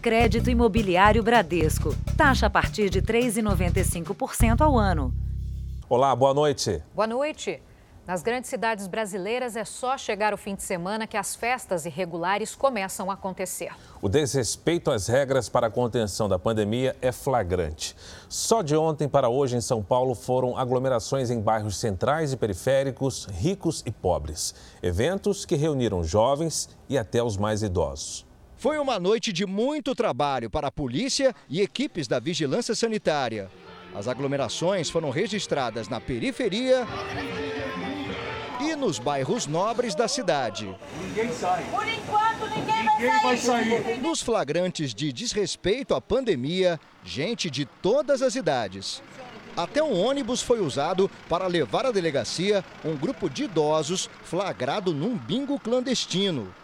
Crédito Imobiliário Bradesco. Taxa a partir de 3,95% ao ano. Olá, boa noite. Boa noite. Nas grandes cidades brasileiras é só chegar o fim de semana que as festas irregulares começam a acontecer. O desrespeito às regras para a contenção da pandemia é flagrante. Só de ontem para hoje em São Paulo foram aglomerações em bairros centrais e periféricos, ricos e pobres. Eventos que reuniram jovens e até os mais idosos. Foi uma noite de muito trabalho para a polícia e equipes da vigilância sanitária. As aglomerações foram registradas na periferia e nos bairros nobres da cidade. Ninguém sai. Por enquanto, ninguém, ninguém vai, sair. vai sair. Nos flagrantes de desrespeito à pandemia, gente de todas as idades. Até um ônibus foi usado para levar à delegacia um grupo de idosos flagrado num bingo clandestino.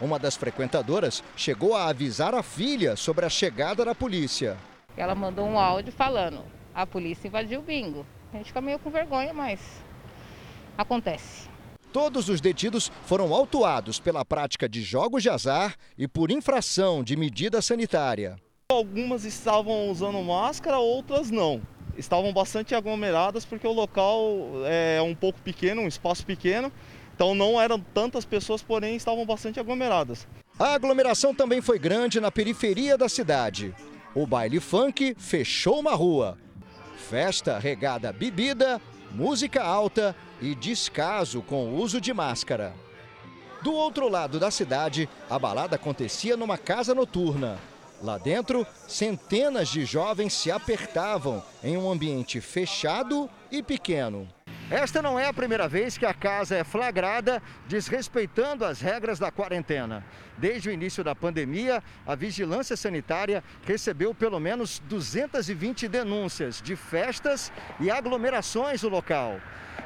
Uma das frequentadoras chegou a avisar a filha sobre a chegada da polícia. Ela mandou um áudio falando: a polícia invadiu o bingo. A gente fica meio com vergonha, mas acontece. Todos os detidos foram autuados pela prática de jogos de azar e por infração de medida sanitária. Algumas estavam usando máscara, outras não. Estavam bastante aglomeradas porque o local é um pouco pequeno, um espaço pequeno, então não eram tantas pessoas, porém estavam bastante aglomeradas. A aglomeração também foi grande na periferia da cidade. O baile funk fechou uma rua. Festa regada bebida, música alta e descaso com o uso de máscara. Do outro lado da cidade, a balada acontecia numa casa noturna. Lá dentro, centenas de jovens se apertavam em um ambiente fechado e pequeno. Esta não é a primeira vez que a casa é flagrada desrespeitando as regras da quarentena. Desde o início da pandemia, a Vigilância Sanitária recebeu pelo menos 220 denúncias de festas e aglomerações no local.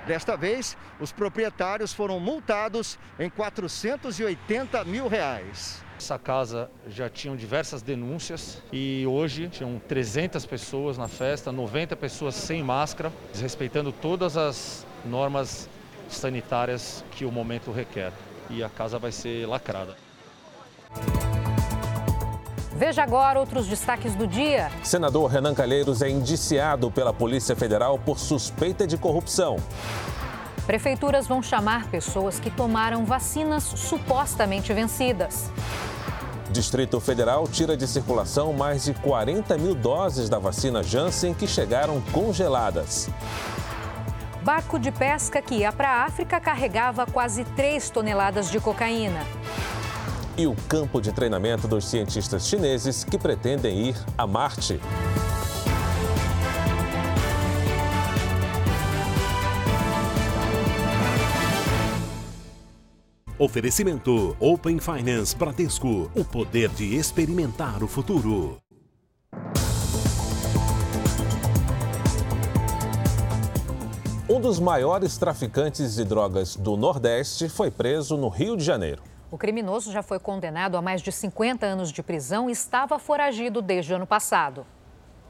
Desta vez, os proprietários foram multados em 480 mil reais. Essa casa já tinha diversas denúncias e hoje tinham 300 pessoas na festa, 90 pessoas sem máscara, respeitando todas as normas sanitárias que o momento requer. E a casa vai ser lacrada. Veja agora outros destaques do dia. Senador Renan Calheiros é indiciado pela Polícia Federal por suspeita de corrupção. Prefeituras vão chamar pessoas que tomaram vacinas supostamente vencidas. Distrito Federal tira de circulação mais de 40 mil doses da vacina Janssen que chegaram congeladas. Barco de pesca que ia para a África carregava quase 3 toneladas de cocaína. E o campo de treinamento dos cientistas chineses que pretendem ir a Marte. Oferecimento Open Finance Bradesco. O poder de experimentar o futuro. Um dos maiores traficantes de drogas do Nordeste foi preso no Rio de Janeiro. O criminoso já foi condenado a mais de 50 anos de prisão e estava foragido desde o ano passado.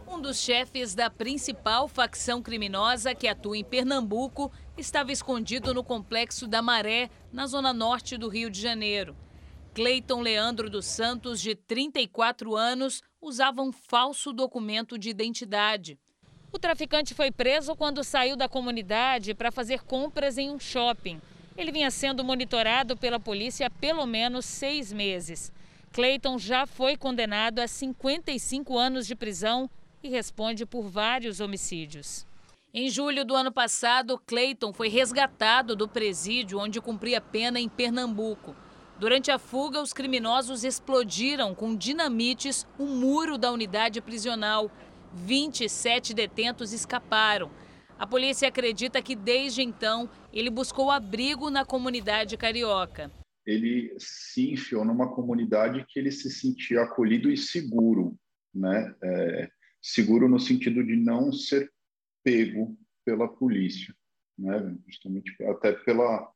Um dos chefes da principal facção criminosa que atua em Pernambuco estava escondido no complexo da Maré, na zona norte do Rio de Janeiro. Cleiton Leandro dos Santos, de 34 anos, usava um falso documento de identidade. O traficante foi preso quando saiu da comunidade para fazer compras em um shopping. Ele vinha sendo monitorado pela polícia há pelo menos seis meses. Cleiton já foi condenado a 55 anos de prisão e responde por vários homicídios. Em julho do ano passado, Clayton foi resgatado do presídio onde cumpria pena em Pernambuco. Durante a fuga, os criminosos explodiram com dinamites o um muro da unidade prisional. 27 detentos escaparam. A polícia acredita que desde então ele buscou abrigo na comunidade carioca. Ele se enfiou numa comunidade que ele se sentia acolhido e seguro, né? É, seguro no sentido de não ser pego pela polícia, né? justamente até pela,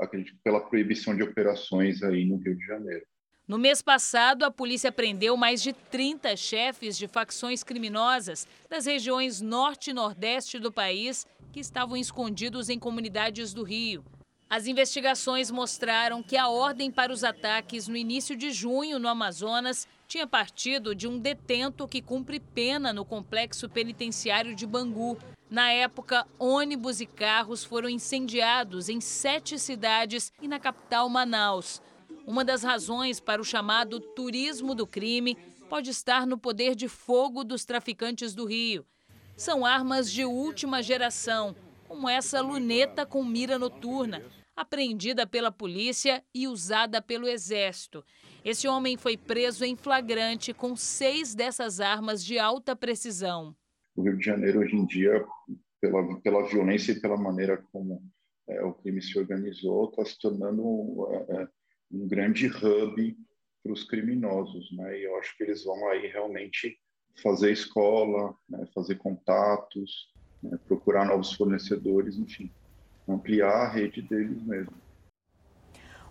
acredito, pela proibição de operações aí no Rio de Janeiro. No mês passado, a polícia prendeu mais de 30 chefes de facções criminosas das regiões norte e nordeste do país que estavam escondidos em comunidades do Rio. As investigações mostraram que a ordem para os ataques no início de junho no Amazonas tinha partido de um detento que cumpre pena no complexo penitenciário de Bangu. Na época, ônibus e carros foram incendiados em sete cidades e na capital Manaus. Uma das razões para o chamado turismo do crime pode estar no poder de fogo dos traficantes do Rio. São armas de última geração, como essa luneta com mira noturna, apreendida pela polícia e usada pelo Exército. Esse homem foi preso em flagrante com seis dessas armas de alta precisão. O Rio de Janeiro, hoje em dia, pela, pela violência e pela maneira como é, o crime se organizou, está se tornando é, é, um grande hub para os criminosos. Né? E eu acho que eles vão aí realmente fazer escola, né? fazer contatos, né? procurar novos fornecedores, enfim ampliar a rede deles mesmo.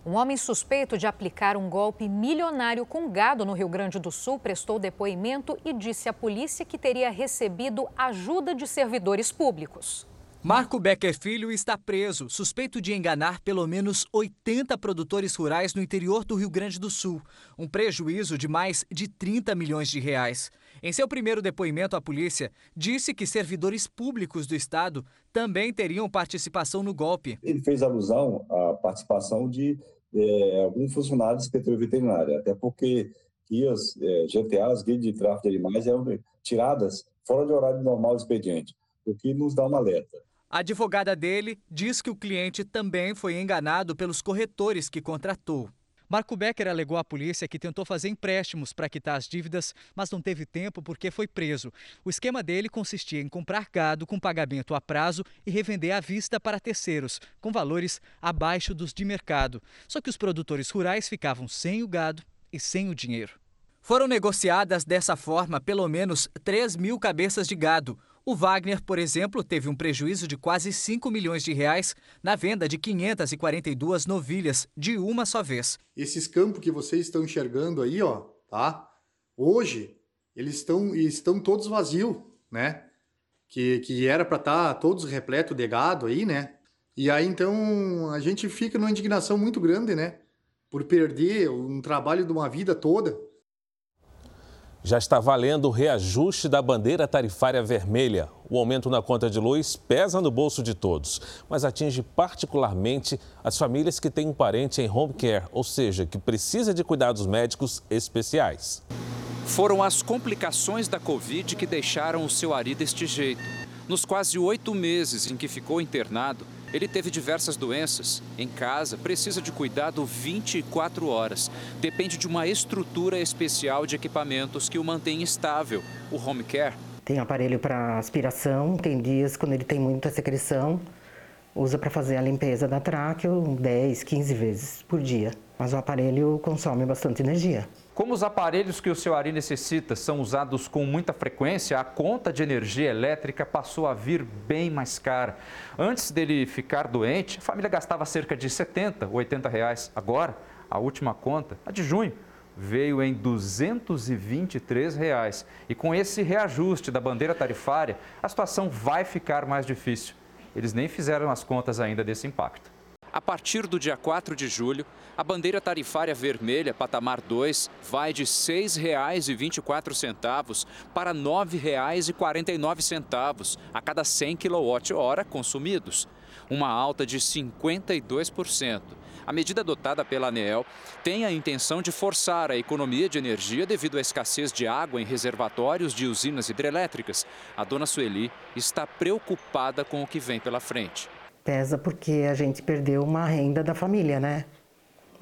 Um homem suspeito de aplicar um golpe milionário com gado no Rio Grande do Sul prestou depoimento e disse à polícia que teria recebido ajuda de servidores públicos. Marco Becker Filho está preso, suspeito de enganar pelo menos 80 produtores rurais no interior do Rio Grande do Sul, um prejuízo de mais de 30 milhões de reais. Em seu primeiro depoimento à polícia, disse que servidores públicos do estado também teriam participação no golpe. Ele fez alusão à participação de é, alguns funcionários da Secretaria Veterinária, até porque guias, é, GTAs, guias de tráfico de animais, eram tiradas fora de horário normal do expediente, o que nos dá um alerta. A advogada dele diz que o cliente também foi enganado pelos corretores que contratou. Marco Becker alegou à polícia que tentou fazer empréstimos para quitar as dívidas, mas não teve tempo porque foi preso. O esquema dele consistia em comprar gado com pagamento a prazo e revender à vista para terceiros, com valores abaixo dos de mercado. Só que os produtores rurais ficavam sem o gado e sem o dinheiro. Foram negociadas dessa forma pelo menos 3 mil cabeças de gado. O Wagner, por exemplo, teve um prejuízo de quase 5 milhões de reais na venda de 542 novilhas de uma só vez. Esses campos que vocês estão enxergando aí, ó, tá? Hoje eles estão estão todos vazios, né? Que, que era para estar tá todos repleto de gado aí, né? E aí então a gente fica numa indignação muito grande, né? Por perder um trabalho de uma vida toda já está valendo o reajuste da bandeira tarifária vermelha. O aumento na conta de luz pesa no bolso de todos, mas atinge particularmente as famílias que têm um parente em home care, ou seja, que precisa de cuidados médicos especiais. Foram as complicações da Covid que deixaram o seu Ari deste jeito. Nos quase oito meses em que ficou internado, ele teve diversas doenças. Em casa, precisa de cuidado 24 horas. Depende de uma estrutura especial de equipamentos que o mantém estável, o home care. Tem aparelho para aspiração, tem dias quando ele tem muita secreção, usa para fazer a limpeza da tráqueo 10, 15 vezes por dia. Mas o aparelho consome bastante energia. Como os aparelhos que o seu Ari necessita são usados com muita frequência, a conta de energia elétrica passou a vir bem mais cara. Antes dele ficar doente, a família gastava cerca de 70, 80 reais. Agora, a última conta, a de junho, veio em 223 reais. E com esse reajuste da bandeira tarifária, a situação vai ficar mais difícil. Eles nem fizeram as contas ainda desse impacto. A partir do dia 4 de julho, a bandeira tarifária vermelha patamar 2 vai de R$ 6,24 para R$ 9,49 a cada 100 kWh consumidos, uma alta de 52%. A medida adotada pela ANEEL tem a intenção de forçar a economia de energia devido à escassez de água em reservatórios de usinas hidrelétricas. A dona Sueli está preocupada com o que vem pela frente. Pesa porque a gente perdeu uma renda da família, né?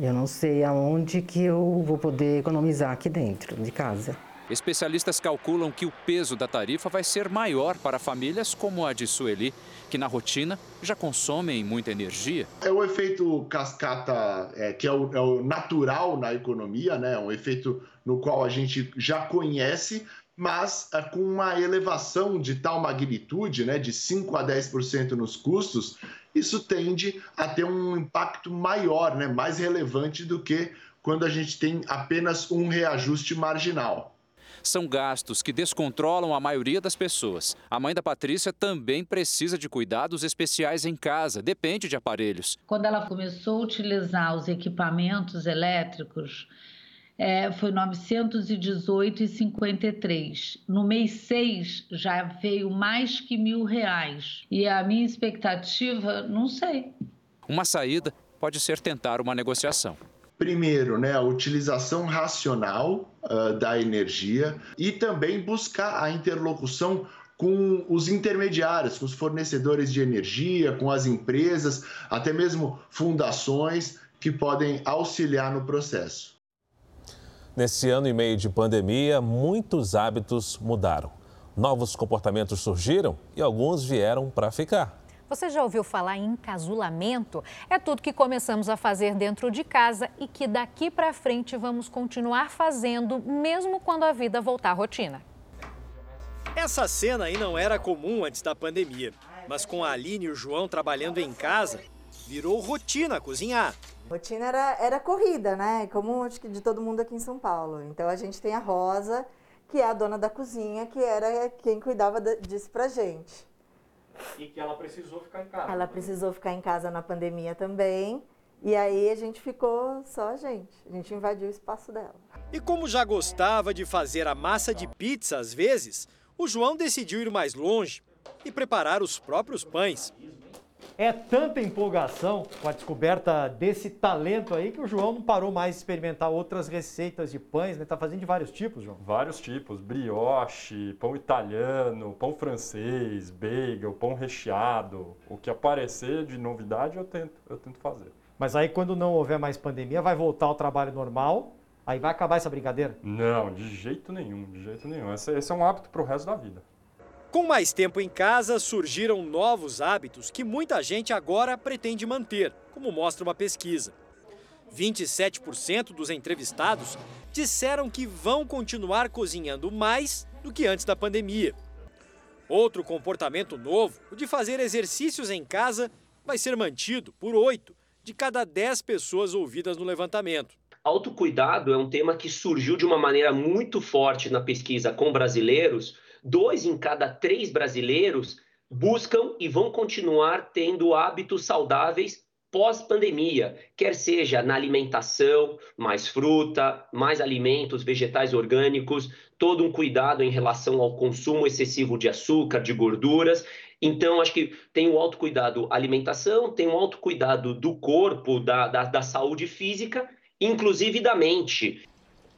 Eu não sei aonde que eu vou poder economizar aqui dentro de casa. Especialistas calculam que o peso da tarifa vai ser maior para famílias como a de Sueli, que na rotina já consomem muita energia. É o efeito cascata, é, que é o, é o, natural na economia, né? um efeito no qual a gente já conhece, mas é, com uma elevação de tal magnitude, né, de 5 a 10% nos custos, isso tende a ter um impacto maior, né, mais relevante do que quando a gente tem apenas um reajuste marginal. São gastos que descontrolam a maioria das pessoas. A mãe da Patrícia também precisa de cuidados especiais em casa, depende de aparelhos. Quando ela começou a utilizar os equipamentos elétricos, é, foi 918,53. No mês 6 já veio mais que mil reais. E a minha expectativa, não sei. Uma saída pode ser tentar uma negociação. Primeiro, né, a utilização racional uh, da energia e também buscar a interlocução com os intermediários, com os fornecedores de energia, com as empresas, até mesmo fundações que podem auxiliar no processo. Nesse ano e meio de pandemia, muitos hábitos mudaram. Novos comportamentos surgiram e alguns vieram para ficar. Você já ouviu falar em encasulamento? É tudo que começamos a fazer dentro de casa e que daqui para frente vamos continuar fazendo, mesmo quando a vida voltar à rotina. Essa cena aí não era comum antes da pandemia, mas com a Aline e o João trabalhando em casa, virou rotina cozinhar. Rotina era, era corrida, né? Como acho que de todo mundo aqui em São Paulo. Então a gente tem a Rosa, que é a dona da cozinha, que era quem cuidava disso pra gente. E que ela precisou ficar em casa. Ela precisou ficar em casa na pandemia também. E aí a gente ficou só a gente. A gente invadiu o espaço dela. E como já gostava de fazer a massa de pizza às vezes, o João decidiu ir mais longe e preparar os próprios pães. É tanta empolgação com a descoberta desse talento aí que o João não parou mais de experimentar outras receitas de pães, né? Tá fazendo de vários tipos, João? Vários tipos, brioche, pão italiano, pão francês, bagel, pão recheado. O que aparecer de novidade eu tento, eu tento fazer. Mas aí quando não houver mais pandemia, vai voltar ao trabalho normal, aí vai acabar essa brincadeira? Não, de jeito nenhum, de jeito nenhum. Esse, esse é um hábito para o resto da vida. Com mais tempo em casa, surgiram novos hábitos que muita gente agora pretende manter, como mostra uma pesquisa. 27% dos entrevistados disseram que vão continuar cozinhando mais do que antes da pandemia. Outro comportamento novo, o de fazer exercícios em casa, vai ser mantido por 8 de cada 10 pessoas ouvidas no levantamento. Autocuidado é um tema que surgiu de uma maneira muito forte na pesquisa com brasileiros dois em cada três brasileiros buscam e vão continuar tendo hábitos saudáveis pós-pandemia, quer seja na alimentação, mais fruta, mais alimentos vegetais orgânicos, todo um cuidado em relação ao consumo excessivo de açúcar, de gorduras. Então, acho que tem o autocuidado alimentação, tem o autocuidado do corpo, da, da, da saúde física, inclusive da mente.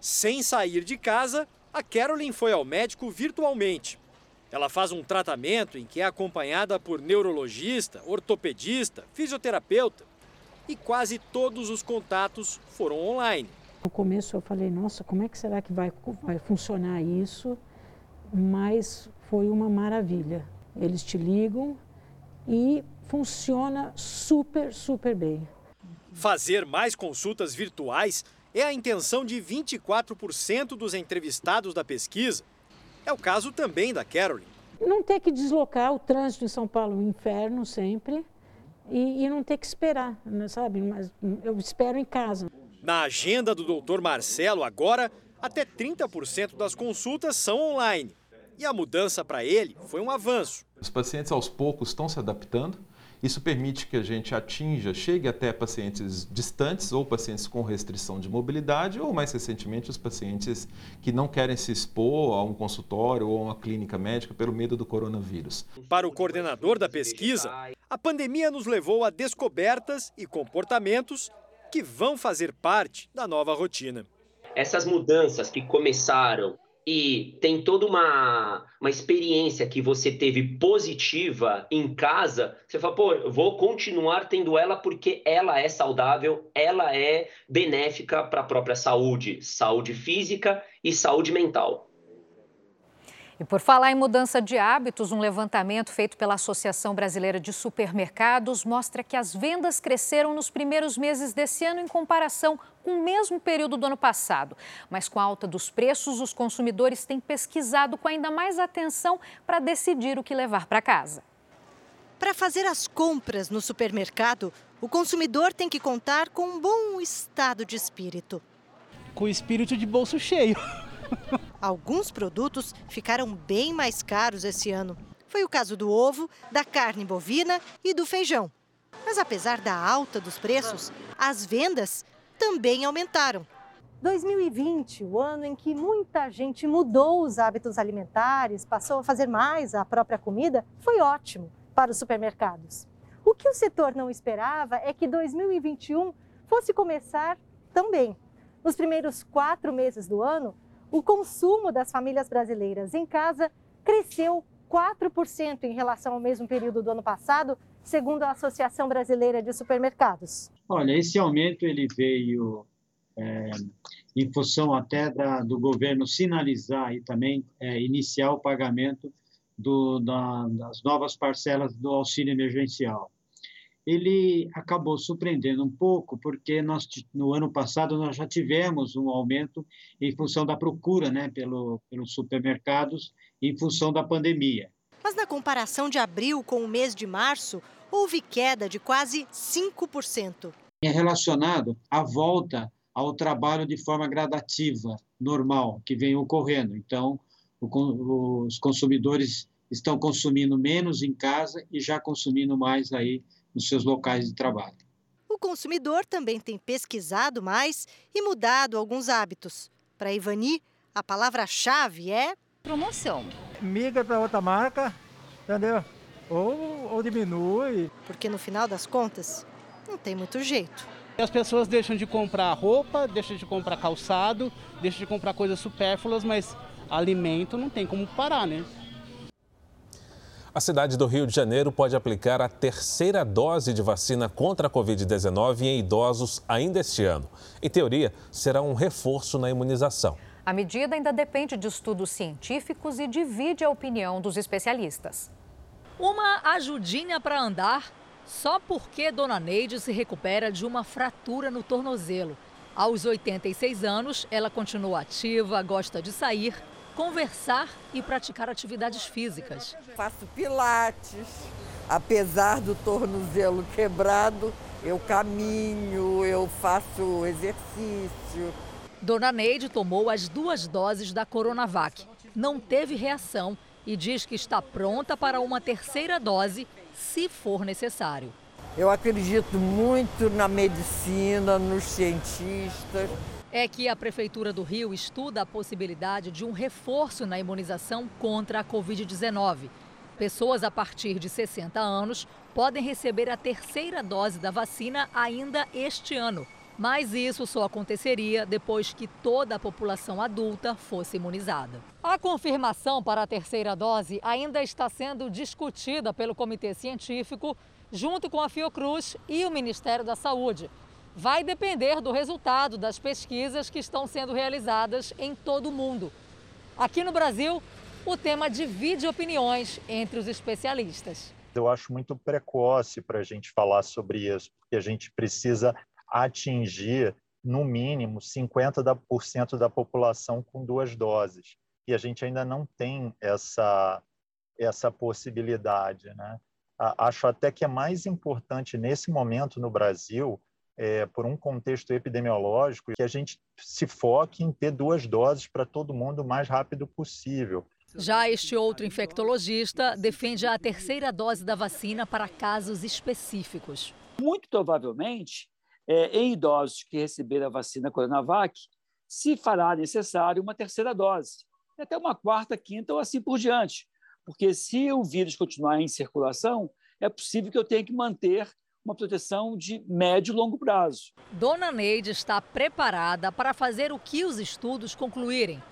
Sem sair de casa, a Carolyn foi ao médico virtualmente. Ela faz um tratamento em que é acompanhada por neurologista, ortopedista, fisioterapeuta e quase todos os contatos foram online. No começo eu falei, nossa, como é que será que vai, vai funcionar isso? Mas foi uma maravilha. Eles te ligam e funciona super, super bem. Fazer mais consultas virtuais é a intenção de 24% dos entrevistados da pesquisa. É o caso também da Carolyn. Não ter que deslocar o trânsito em São Paulo, um inferno sempre, e, e não ter que esperar, né, sabe? Mas eu espero em casa. Na agenda do doutor Marcelo, agora, até 30% das consultas são online. E a mudança para ele foi um avanço. Os pacientes aos poucos estão se adaptando isso permite que a gente atinja, chegue até pacientes distantes ou pacientes com restrição de mobilidade ou, mais recentemente, os pacientes que não querem se expor a um consultório ou a uma clínica médica pelo medo do coronavírus. Para o coordenador da pesquisa, a pandemia nos levou a descobertas e comportamentos que vão fazer parte da nova rotina. Essas mudanças que começaram e tem toda uma, uma experiência que você teve positiva em casa, você fala, pô, eu vou continuar tendo ela porque ela é saudável, ela é benéfica para a própria saúde, saúde física e saúde mental. E por falar em mudança de hábitos, um levantamento feito pela Associação Brasileira de Supermercados mostra que as vendas cresceram nos primeiros meses desse ano em comparação com o mesmo período do ano passado. Mas com a alta dos preços, os consumidores têm pesquisado com ainda mais atenção para decidir o que levar para casa. Para fazer as compras no supermercado, o consumidor tem que contar com um bom estado de espírito. Com o espírito de bolso cheio. Alguns produtos ficaram bem mais caros esse ano. Foi o caso do ovo, da carne bovina e do feijão. Mas apesar da alta dos preços, as vendas também aumentaram. 2020, o ano em que muita gente mudou os hábitos alimentares, passou a fazer mais a própria comida, foi ótimo para os supermercados. O que o setor não esperava é que 2021 fosse começar também. Nos primeiros quatro meses do ano, o consumo das famílias brasileiras em casa cresceu 4% em relação ao mesmo período do ano passado, segundo a Associação Brasileira de Supermercados. Olha, esse aumento ele veio é, em função até da, do governo sinalizar e também é, iniciar o pagamento do, da, das novas parcelas do auxílio emergencial. Ele acabou surpreendendo um pouco, porque nós, no ano passado nós já tivemos um aumento em função da procura né, pelo, pelos supermercados, em função da pandemia. Mas na comparação de abril com o mês de março, houve queda de quase 5%. É relacionado à volta ao trabalho de forma gradativa, normal, que vem ocorrendo. Então, o, os consumidores estão consumindo menos em casa e já consumindo mais aí nos seus locais de trabalho. O consumidor também tem pesquisado mais e mudado alguns hábitos. Para Ivani, a palavra-chave é promoção. Migra para outra marca, entendeu? Ou, ou diminui. Porque no final das contas, não tem muito jeito. As pessoas deixam de comprar roupa, deixam de comprar calçado, deixam de comprar coisas supérfluas, mas alimento não tem como parar, né? A cidade do Rio de Janeiro pode aplicar a terceira dose de vacina contra a Covid-19 em idosos ainda este ano. Em teoria, será um reforço na imunização. A medida ainda depende de estudos científicos e divide a opinião dos especialistas. Uma ajudinha para andar só porque Dona Neide se recupera de uma fratura no tornozelo. Aos 86 anos, ela continua ativa, gosta de sair, conversar e praticar atividades físicas. Faço pilates, apesar do tornozelo quebrado, eu caminho, eu faço exercício. Dona Neide tomou as duas doses da Coronavac. Não teve reação e diz que está pronta para uma terceira dose, se for necessário. Eu acredito muito na medicina, nos cientistas. É que a Prefeitura do Rio estuda a possibilidade de um reforço na imunização contra a Covid-19. Pessoas a partir de 60 anos podem receber a terceira dose da vacina ainda este ano. Mas isso só aconteceria depois que toda a população adulta fosse imunizada. A confirmação para a terceira dose ainda está sendo discutida pelo Comitê Científico, junto com a Fiocruz e o Ministério da Saúde. Vai depender do resultado das pesquisas que estão sendo realizadas em todo o mundo. Aqui no Brasil, o tema divide opiniões entre os especialistas. Eu acho muito precoce para a gente falar sobre isso, porque a gente precisa atingir, no mínimo, 50% da população com duas doses. E a gente ainda não tem essa, essa possibilidade. Né? Acho até que é mais importante, nesse momento no Brasil, é, por um contexto epidemiológico, que a gente se foque em ter duas doses para todo mundo o mais rápido possível. Já este outro infectologista defende a terceira dose da vacina para casos específicos. Muito provavelmente, é, em idosos que receberam a vacina Coronavac, se fará necessário uma terceira dose, até uma quarta, quinta ou assim por diante. Porque se o vírus continuar em circulação, é possível que eu tenha que manter uma proteção de médio e longo prazo. Dona Neide está preparada para fazer o que os estudos concluírem.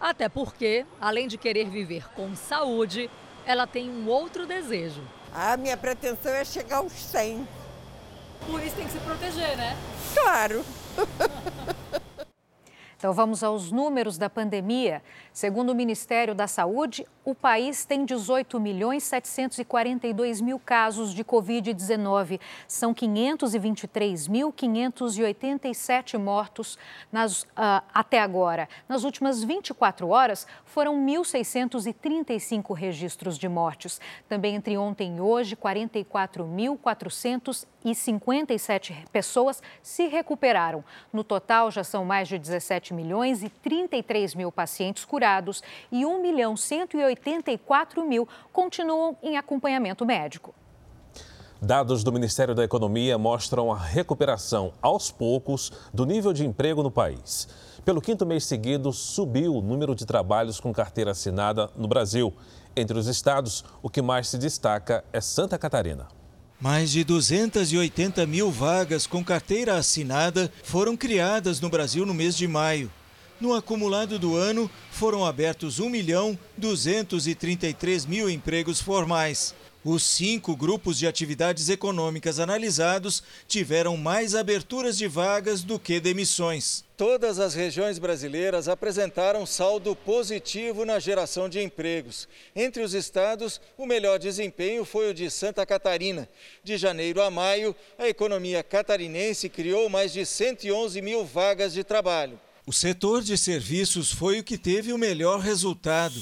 Até porque, além de querer viver com saúde, ela tem um outro desejo. A minha pretensão é chegar aos 100. Por isso tem que se proteger, né? Claro. Então vamos aos números da pandemia. Segundo o Ministério da Saúde, o país tem 18 milhões 742 mil casos de Covid-19. São 523.587 mortos nas, uh, até agora. Nas últimas 24 horas, foram 1.635 registros de mortes. Também entre ontem e hoje, 44.457 pessoas se recuperaram. No total, já são mais de 17 milhões e 33 mil pacientes curados e 1 milhão 184 mil continuam em acompanhamento médico. Dados do Ministério da Economia mostram a recuperação aos poucos do nível de emprego no país. Pelo quinto mês seguido, subiu o número de trabalhos com carteira assinada no Brasil. Entre os estados, o que mais se destaca é Santa Catarina. Mais de 280 mil vagas com carteira assinada foram criadas no Brasil no mês de maio. No acumulado do ano, foram abertos 1 milhão 233 mil empregos formais. Os cinco grupos de atividades econômicas analisados tiveram mais aberturas de vagas do que demissões. Todas as regiões brasileiras apresentaram saldo positivo na geração de empregos. Entre os estados, o melhor desempenho foi o de Santa Catarina. De janeiro a maio, a economia catarinense criou mais de 111 mil vagas de trabalho. O setor de serviços foi o que teve o melhor resultado.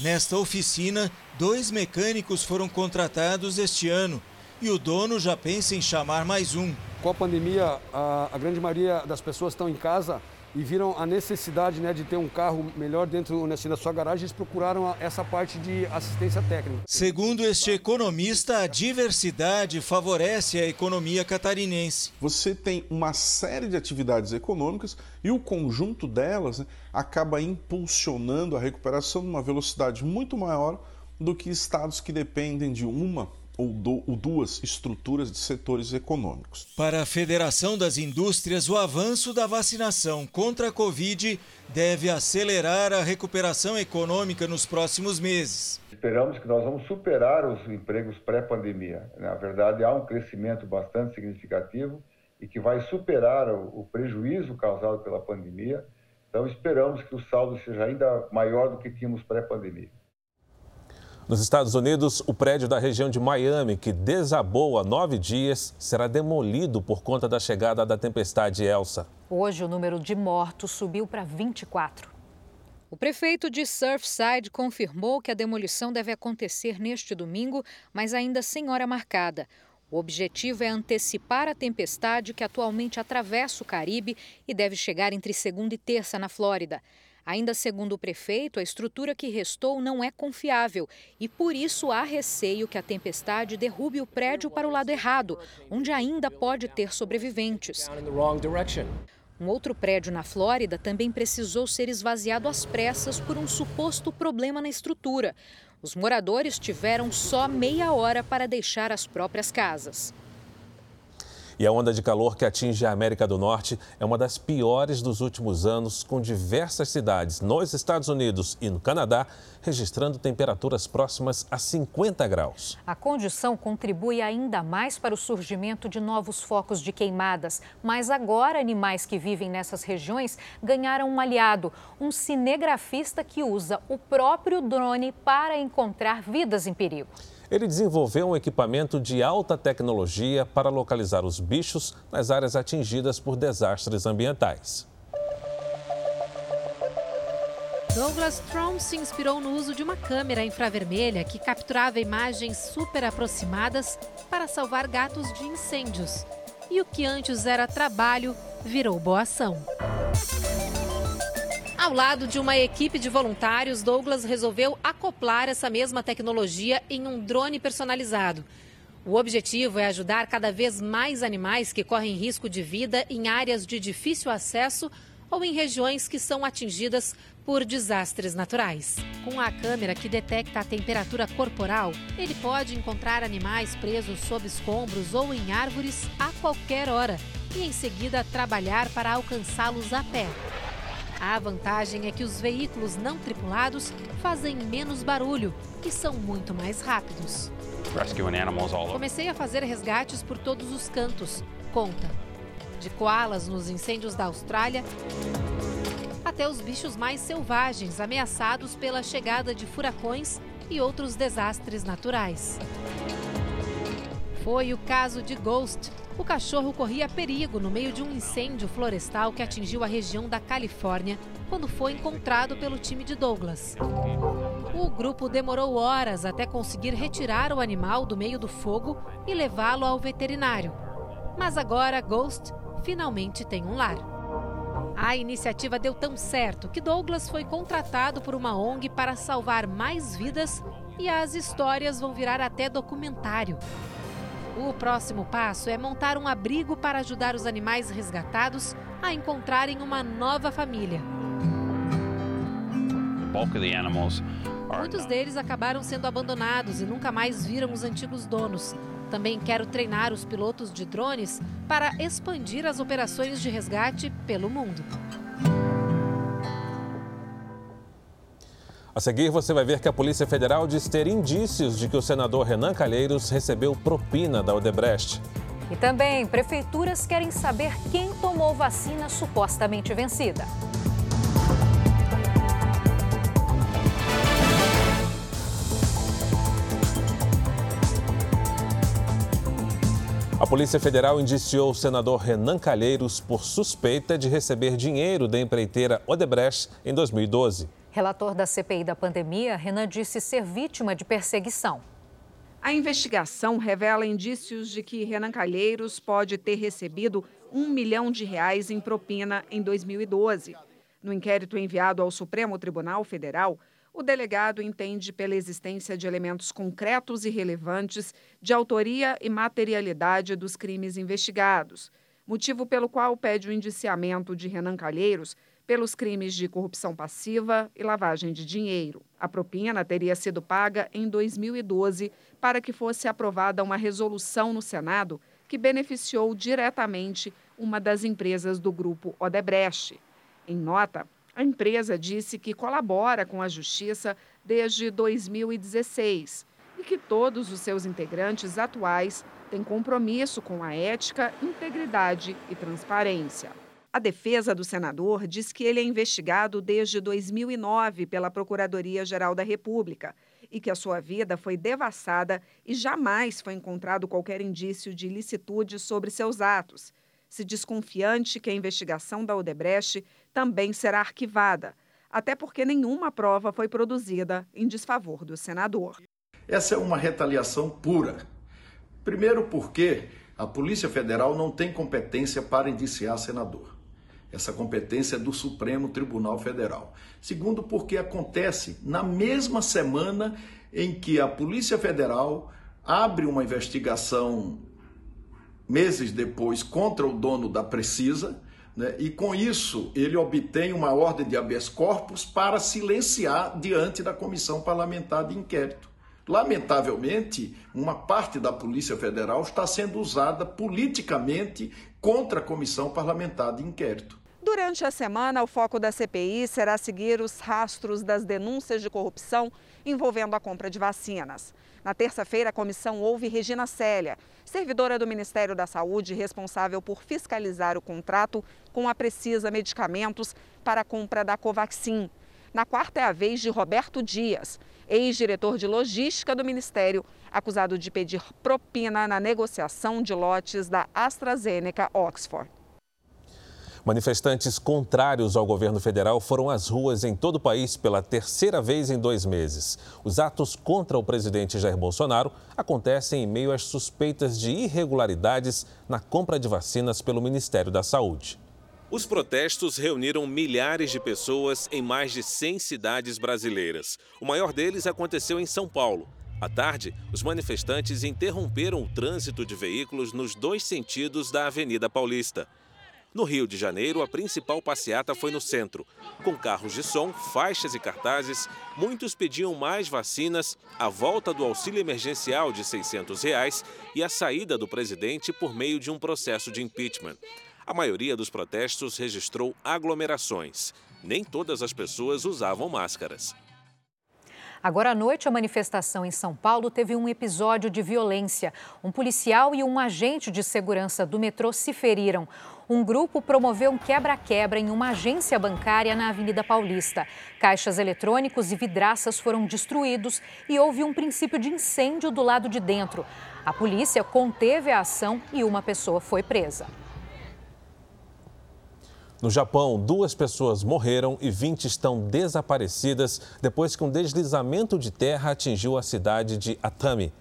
Nesta oficina, dois mecânicos foram contratados este ano e o dono já pensa em chamar mais um. Com a pandemia, a, a grande maioria das pessoas estão em casa e viram a necessidade né, de ter um carro melhor dentro assim, da sua garagem, eles procuraram essa parte de assistência técnica. Segundo este economista, a diversidade favorece a economia catarinense. Você tem uma série de atividades econômicas e o conjunto delas né, acaba impulsionando a recuperação numa velocidade muito maior do que estados que dependem de uma ou, do, ou duas estruturas de setores econômicos. Para a Federação das Indústrias, o avanço da vacinação contra a Covid deve acelerar a recuperação econômica nos próximos meses. Esperamos que nós vamos superar os empregos pré-pandemia. Na verdade, há um crescimento bastante significativo e que vai superar o prejuízo causado pela pandemia. Então, esperamos que o saldo seja ainda maior do que tínhamos pré-pandemia. Nos Estados Unidos, o prédio da região de Miami, que desabou há nove dias, será demolido por conta da chegada da tempestade Elsa. Hoje, o número de mortos subiu para 24. O prefeito de Surfside confirmou que a demolição deve acontecer neste domingo, mas ainda sem hora marcada. O objetivo é antecipar a tempestade que atualmente atravessa o Caribe e deve chegar entre segunda e terça na Flórida. Ainda segundo o prefeito, a estrutura que restou não é confiável e por isso há receio que a tempestade derrube o prédio para o lado errado, onde ainda pode ter sobreviventes. Um outro prédio na Flórida também precisou ser esvaziado às pressas por um suposto problema na estrutura. Os moradores tiveram só meia hora para deixar as próprias casas. E a onda de calor que atinge a América do Norte é uma das piores dos últimos anos, com diversas cidades nos Estados Unidos e no Canadá registrando temperaturas próximas a 50 graus. A condição contribui ainda mais para o surgimento de novos focos de queimadas. Mas agora, animais que vivem nessas regiões ganharam um aliado, um cinegrafista que usa o próprio drone para encontrar vidas em perigo. Ele desenvolveu um equipamento de alta tecnologia para localizar os bichos nas áreas atingidas por desastres ambientais. Douglas Strom se inspirou no uso de uma câmera infravermelha que capturava imagens super aproximadas para salvar gatos de incêndios. E o que antes era trabalho virou boa ação. Ao lado de uma equipe de voluntários, Douglas resolveu acoplar essa mesma tecnologia em um drone personalizado. O objetivo é ajudar cada vez mais animais que correm risco de vida em áreas de difícil acesso ou em regiões que são atingidas por desastres naturais. Com a câmera que detecta a temperatura corporal, ele pode encontrar animais presos sob escombros ou em árvores a qualquer hora e, em seguida, trabalhar para alcançá-los a pé. A vantagem é que os veículos não tripulados fazem menos barulho e são muito mais rápidos. Comecei a fazer resgates por todos os cantos, conta. De koalas nos incêndios da Austrália até os bichos mais selvagens ameaçados pela chegada de furacões e outros desastres naturais. Foi o caso de Ghost, o cachorro corria perigo no meio de um incêndio florestal que atingiu a região da Califórnia quando foi encontrado pelo time de Douglas. O grupo demorou horas até conseguir retirar o animal do meio do fogo e levá-lo ao veterinário. Mas agora Ghost finalmente tem um lar. A iniciativa deu tão certo que Douglas foi contratado por uma ONG para salvar mais vidas e as histórias vão virar até documentário. O próximo passo é montar um abrigo para ajudar os animais resgatados a encontrarem uma nova família. Muitos deles acabaram sendo abandonados e nunca mais viram os antigos donos. Também quero treinar os pilotos de drones para expandir as operações de resgate pelo mundo. A seguir, você vai ver que a Polícia Federal diz ter indícios de que o senador Renan Calheiros recebeu propina da Odebrecht. E também, prefeituras querem saber quem tomou vacina supostamente vencida. A Polícia Federal indiciou o senador Renan Calheiros por suspeita de receber dinheiro da empreiteira Odebrecht em 2012. Relator da CPI da pandemia, Renan disse ser vítima de perseguição. A investigação revela indícios de que Renan Calheiros pode ter recebido um milhão de reais em propina em 2012. No inquérito enviado ao Supremo Tribunal Federal, o delegado entende pela existência de elementos concretos e relevantes de autoria e materialidade dos crimes investigados, motivo pelo qual pede o indiciamento de Renan Calheiros pelos crimes de corrupção passiva e lavagem de dinheiro. A propina teria sido paga em 2012 para que fosse aprovada uma resolução no Senado que beneficiou diretamente uma das empresas do grupo Odebrecht. Em nota, a empresa disse que colabora com a Justiça desde 2016 e que todos os seus integrantes atuais têm compromisso com a ética, integridade e transparência. A defesa do senador diz que ele é investigado desde 2009 pela Procuradoria-Geral da República e que a sua vida foi devassada e jamais foi encontrado qualquer indício de ilicitude sobre seus atos. Se desconfiante que a investigação da Odebrecht também será arquivada, até porque nenhuma prova foi produzida em desfavor do senador. Essa é uma retaliação pura. Primeiro, porque a Polícia Federal não tem competência para indiciar senador. Essa competência é do Supremo Tribunal Federal. Segundo, porque acontece na mesma semana em que a Polícia Federal abre uma investigação meses depois contra o dono da Precisa, né? e com isso ele obtém uma ordem de habeas corpus para silenciar diante da comissão parlamentar de inquérito. Lamentavelmente, uma parte da Polícia Federal está sendo usada politicamente contra a comissão parlamentar de inquérito. Durante a semana, o foco da CPI será seguir os rastros das denúncias de corrupção envolvendo a compra de vacinas. Na terça-feira, a comissão ouve Regina Célia, servidora do Ministério da Saúde responsável por fiscalizar o contrato com a Precisa Medicamentos para a compra da Covaxin. Na quarta é a vez de Roberto Dias, ex-diretor de logística do Ministério, acusado de pedir propina na negociação de lotes da AstraZeneca Oxford. Manifestantes contrários ao governo federal foram às ruas em todo o país pela terceira vez em dois meses. Os atos contra o presidente Jair Bolsonaro acontecem em meio às suspeitas de irregularidades na compra de vacinas pelo Ministério da Saúde. Os protestos reuniram milhares de pessoas em mais de 100 cidades brasileiras. O maior deles aconteceu em São Paulo. À tarde, os manifestantes interromperam o trânsito de veículos nos dois sentidos da Avenida Paulista. No Rio de Janeiro, a principal passeata foi no centro. Com carros de som, faixas e cartazes, muitos pediam mais vacinas, a volta do auxílio emergencial de 600 reais e a saída do presidente por meio de um processo de impeachment. A maioria dos protestos registrou aglomerações. Nem todas as pessoas usavam máscaras. Agora à noite, a manifestação em São Paulo teve um episódio de violência. Um policial e um agente de segurança do metrô se feriram um grupo promoveu um quebra-quebra em uma agência bancária na Avenida Paulista. Caixas eletrônicos e vidraças foram destruídos e houve um princípio de incêndio do lado de dentro. A polícia conteve a ação e uma pessoa foi presa. No Japão, duas pessoas morreram e 20 estão desaparecidas depois que um deslizamento de terra atingiu a cidade de Atami.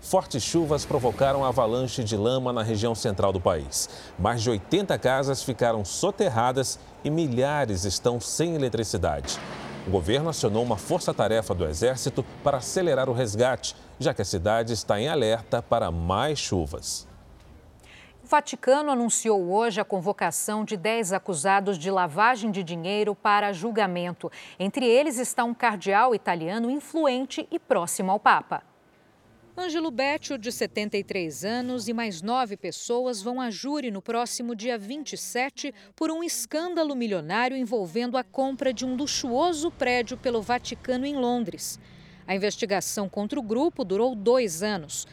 Fortes chuvas provocaram avalanche de lama na região central do país. Mais de 80 casas ficaram soterradas e milhares estão sem eletricidade. O governo acionou uma força-tarefa do Exército para acelerar o resgate, já que a cidade está em alerta para mais chuvas. O Vaticano anunciou hoje a convocação de 10 acusados de lavagem de dinheiro para julgamento. Entre eles está um cardeal italiano influente e próximo ao Papa. Ângelo Beccio, de 73 anos, e mais nove pessoas vão a júri no próximo dia 27 por um escândalo milionário envolvendo a compra de um luxuoso prédio pelo Vaticano em Londres. A investigação contra o grupo durou dois anos.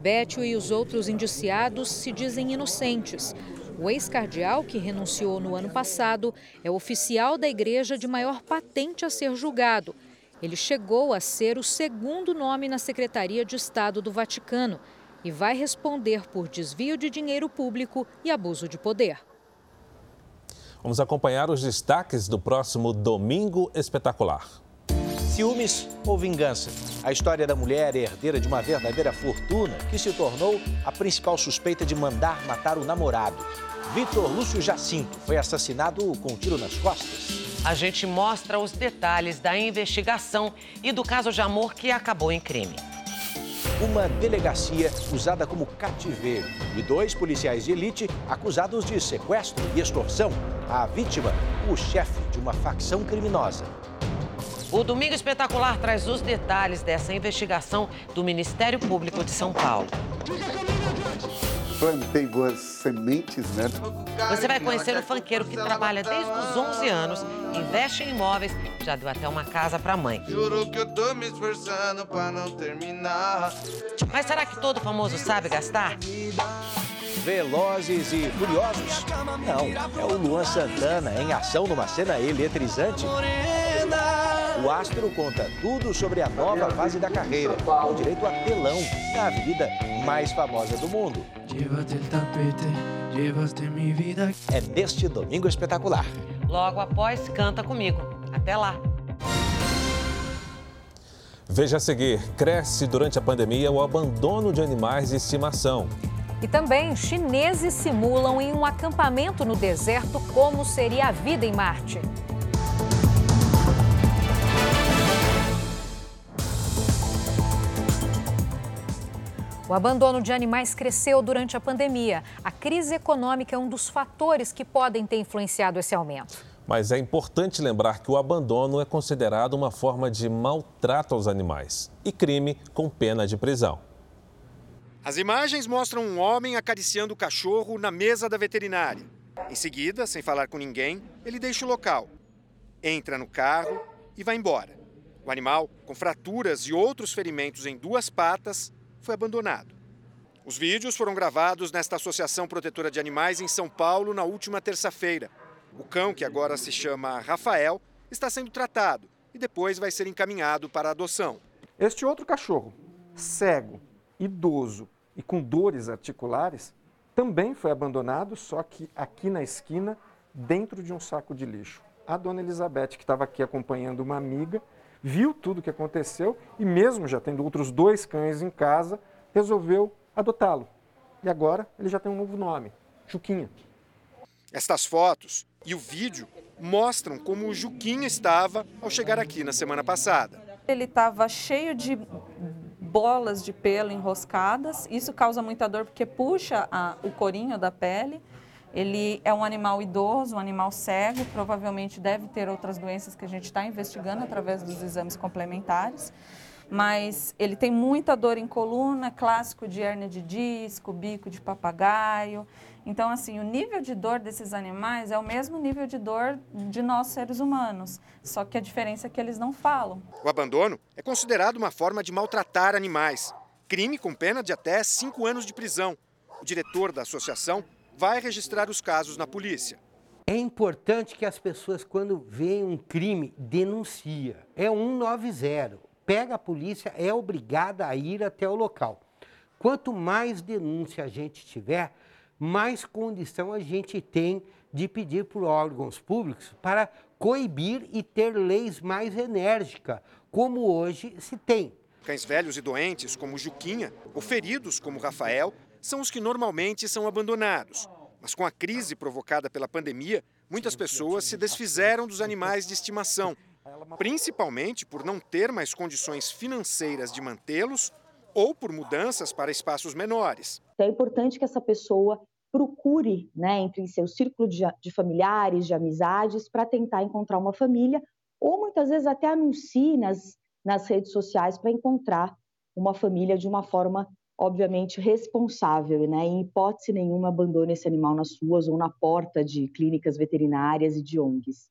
Beccio e os outros indiciados se dizem inocentes. O ex-cardeal, que renunciou no ano passado, é oficial da igreja de maior patente a ser julgado ele chegou a ser o segundo nome na Secretaria de Estado do Vaticano e vai responder por desvio de dinheiro público e abuso de poder. Vamos acompanhar os destaques do próximo Domingo Espetacular. Ciúmes ou vingança? A história da mulher herdeira de uma verdadeira fortuna que se tornou a principal suspeita de mandar matar o namorado. Vitor Lúcio Jacinto foi assassinado com um tiro nas costas a gente mostra os detalhes da investigação e do caso de amor que acabou em crime. Uma delegacia usada como cativeiro e dois policiais de elite acusados de sequestro e extorsão. A vítima, o chefe de uma facção criminosa. O Domingo Espetacular traz os detalhes dessa investigação do Ministério Público de São Paulo plantei boas sementes, né? Você vai conhecer um fanqueiro que trabalha desde os 11 anos, investe em imóveis, já deu até uma casa para a mãe. Juro que eu tô me esforçando para não terminar. Mas será que todo famoso sabe gastar? Velozes e Furiosos? Não, é o Luan Santana em ação numa cena eletrizante. O astro conta tudo sobre a nova fase da carreira, com direito a telão na avenida mais famosa do mundo. É neste domingo espetacular. Logo após, canta comigo. Até lá. Veja a seguir: cresce durante a pandemia o abandono de animais de estimação. E também chineses simulam em um acampamento no deserto como seria a vida em Marte. O abandono de animais cresceu durante a pandemia. A crise econômica é um dos fatores que podem ter influenciado esse aumento. Mas é importante lembrar que o abandono é considerado uma forma de maltrato aos animais e crime com pena de prisão. As imagens mostram um homem acariciando o cachorro na mesa da veterinária. Em seguida, sem falar com ninguém, ele deixa o local, entra no carro e vai embora. O animal, com fraturas e outros ferimentos em duas patas, foi abandonado. Os vídeos foram gravados nesta Associação Protetora de Animais em São Paulo na última terça-feira. O cão, que agora se chama Rafael, está sendo tratado e depois vai ser encaminhado para adoção. Este outro cachorro, cego, idoso e com dores articulares, também foi abandonado, só que aqui na esquina, dentro de um saco de lixo. A dona Elizabeth, que estava aqui acompanhando uma amiga, viu tudo o que aconteceu e, mesmo já tendo outros dois cães em casa, resolveu adotá-lo. E agora ele já tem um novo nome, Juquinha. Estas fotos e o vídeo mostram como o Juquinha estava ao chegar aqui na semana passada. Ele estava cheio de bolas de pelo enroscadas, isso causa muita dor porque puxa a, o corinho da pele ele é um animal idoso, um animal cego, provavelmente deve ter outras doenças que a gente está investigando através dos exames complementares. Mas ele tem muita dor em coluna, clássico de hernia de disco, bico de papagaio. Então, assim, o nível de dor desses animais é o mesmo nível de dor de nós seres humanos, só que a diferença é que eles não falam. O abandono é considerado uma forma de maltratar animais. Crime com pena de até cinco anos de prisão. O diretor da associação vai registrar os casos na polícia. É importante que as pessoas, quando veem um crime, denuncia. É 190. Pega a polícia, é obrigada a ir até o local. Quanto mais denúncia a gente tiver, mais condição a gente tem de pedir por órgãos públicos para coibir e ter leis mais enérgicas, como hoje se tem. Cães velhos e doentes, como Juquinha, ou feridos, como Rafael, são os que normalmente são abandonados. Mas com a crise provocada pela pandemia, muitas pessoas se desfizeram dos animais de estimação principalmente por não ter mais condições financeiras de mantê-los ou por mudanças para espaços menores. É importante que essa pessoa procure, né, entre seu círculo de, de familiares, de amizades, para tentar encontrar uma família, ou muitas vezes até anuncie nas, nas redes sociais para encontrar uma família de uma forma, obviamente, responsável, né? Em hipótese nenhuma, abandone esse animal nas ruas ou na porta de clínicas veterinárias e de ONGs.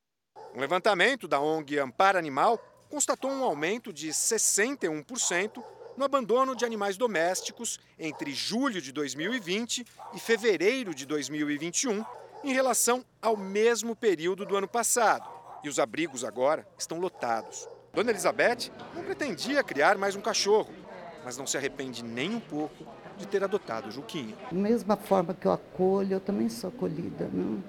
Um levantamento da ONG Amparo Animal constatou um aumento de 61% no abandono de animais domésticos entre julho de 2020 e fevereiro de 2021, em relação ao mesmo período do ano passado. E os abrigos agora estão lotados. Dona Elizabeth não pretendia criar mais um cachorro, mas não se arrepende nem um pouco de ter adotado o Juquinha. Da mesma forma que eu acolho, eu também sou acolhida. Não?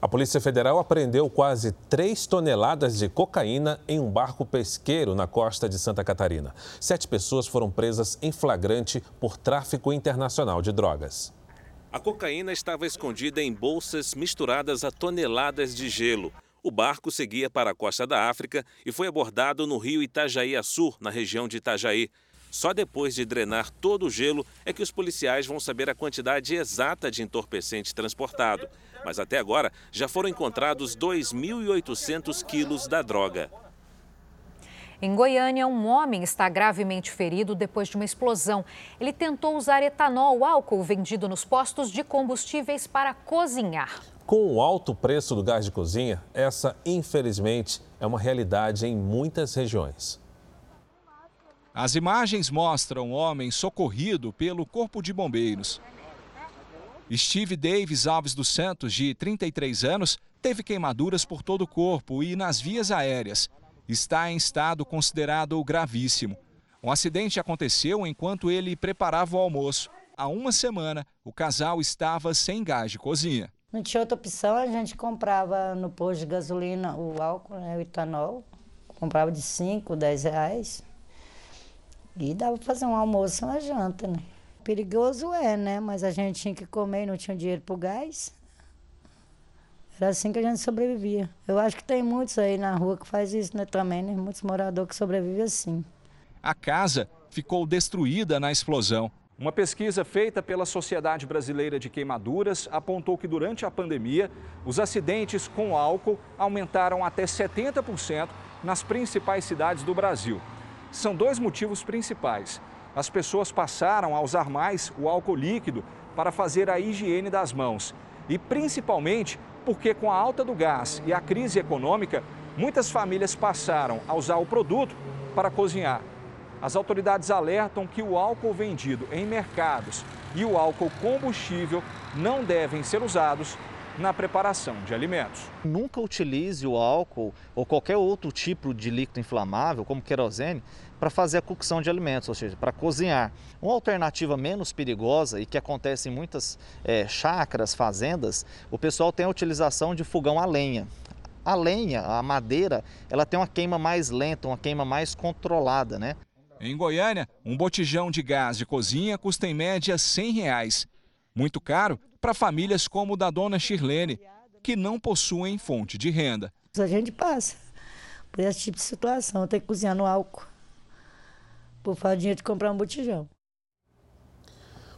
A Polícia Federal apreendeu quase 3 toneladas de cocaína em um barco pesqueiro na costa de Santa Catarina. Sete pessoas foram presas em flagrante por tráfico internacional de drogas. A cocaína estava escondida em bolsas misturadas a toneladas de gelo. O barco seguia para a costa da África e foi abordado no rio Itajaí-Açu, na região de Itajaí. Só depois de drenar todo o gelo é que os policiais vão saber a quantidade exata de entorpecente transportado. Mas até agora já foram encontrados 2.800 quilos da droga. Em Goiânia, um homem está gravemente ferido depois de uma explosão. Ele tentou usar etanol, álcool vendido nos postos de combustíveis para cozinhar. Com o alto preço do gás de cozinha, essa, infelizmente, é uma realidade em muitas regiões. As imagens mostram o homem socorrido pelo Corpo de Bombeiros. Steve Davis Alves dos Santos, de 33 anos, teve queimaduras por todo o corpo e nas vias aéreas. Está em estado considerado gravíssimo. Um acidente aconteceu enquanto ele preparava o almoço. Há uma semana, o casal estava sem gás de cozinha. Não tinha outra opção, a gente comprava no posto de gasolina o álcool, né, o etanol. Comprava de 5, 10 reais. E dava para fazer um almoço uma janta, né? Perigoso é, né? Mas a gente tinha que comer e não tinha dinheiro pro gás. Era assim que a gente sobrevivia. Eu acho que tem muitos aí na rua que faz isso, né? Também, né? Muitos moradores que sobrevivem assim. A casa ficou destruída na explosão. Uma pesquisa feita pela Sociedade Brasileira de Queimaduras apontou que durante a pandemia, os acidentes com álcool aumentaram até 70% nas principais cidades do Brasil. São dois motivos principais. As pessoas passaram a usar mais o álcool líquido para fazer a higiene das mãos. E principalmente porque, com a alta do gás e a crise econômica, muitas famílias passaram a usar o produto para cozinhar. As autoridades alertam que o álcool vendido em mercados e o álcool combustível não devem ser usados na preparação de alimentos. Nunca utilize o álcool ou qualquer outro tipo de líquido inflamável, como querosene, para fazer a cocção de alimentos, ou seja, para cozinhar. Uma alternativa menos perigosa e que acontece em muitas é, chácaras, fazendas, o pessoal tem a utilização de fogão a lenha. A lenha, a madeira, ela tem uma queima mais lenta, uma queima mais controlada, né? Em Goiânia, um botijão de gás de cozinha custa em média 100 reais. Muito caro para famílias como o da dona Shirlene, que não possuem fonte de renda. A gente passa por esse tipo de situação, tem que cozinhar no álcool por falta de dinheiro de comprar um botijão.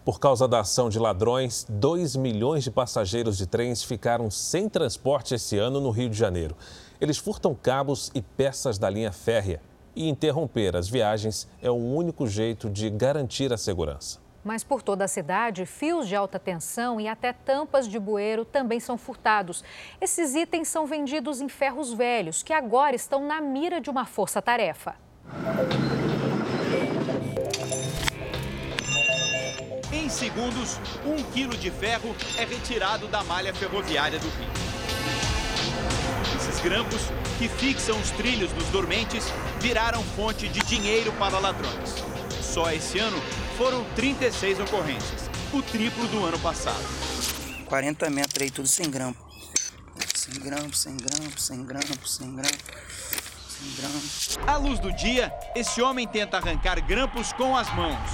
Por causa da ação de ladrões, 2 milhões de passageiros de trens ficaram sem transporte esse ano no Rio de Janeiro. Eles furtam cabos e peças da linha férrea. E interromper as viagens é o único jeito de garantir a segurança. Mas por toda a cidade, fios de alta tensão e até tampas de bueiro também são furtados. Esses itens são vendidos em ferros velhos, que agora estão na mira de uma força-tarefa. Em segundos, um quilo de ferro é retirado da malha ferroviária do Rio. Esses grampos, que fixam os trilhos dos dormentes, viraram fonte de dinheiro para ladrões. Só esse ano foram 36 ocorrências, o triplo do ano passado. 40 metros aí, tudo sem grampo. 100 grampos, 100 grampos, 100 grampos, 100 grampos. 100 grampos. À luz do dia, esse homem tenta arrancar grampos com as mãos.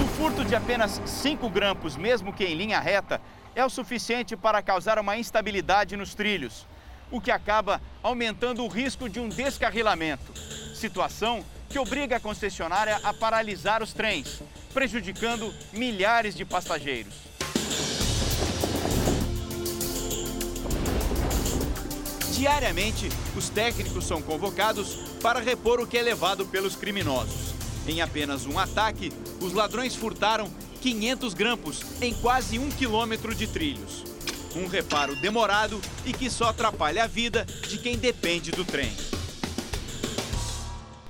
O furto de apenas 5 grampos, mesmo que em linha reta, é o suficiente para causar uma instabilidade nos trilhos. O que acaba aumentando o risco de um descarrilamento. Situação que obriga a concessionária a paralisar os trens, prejudicando milhares de passageiros. Diariamente, os técnicos são convocados para repor o que é levado pelos criminosos. Em apenas um ataque, os ladrões furtaram 500 grampos em quase um quilômetro de trilhos. Um reparo demorado e que só atrapalha a vida de quem depende do trem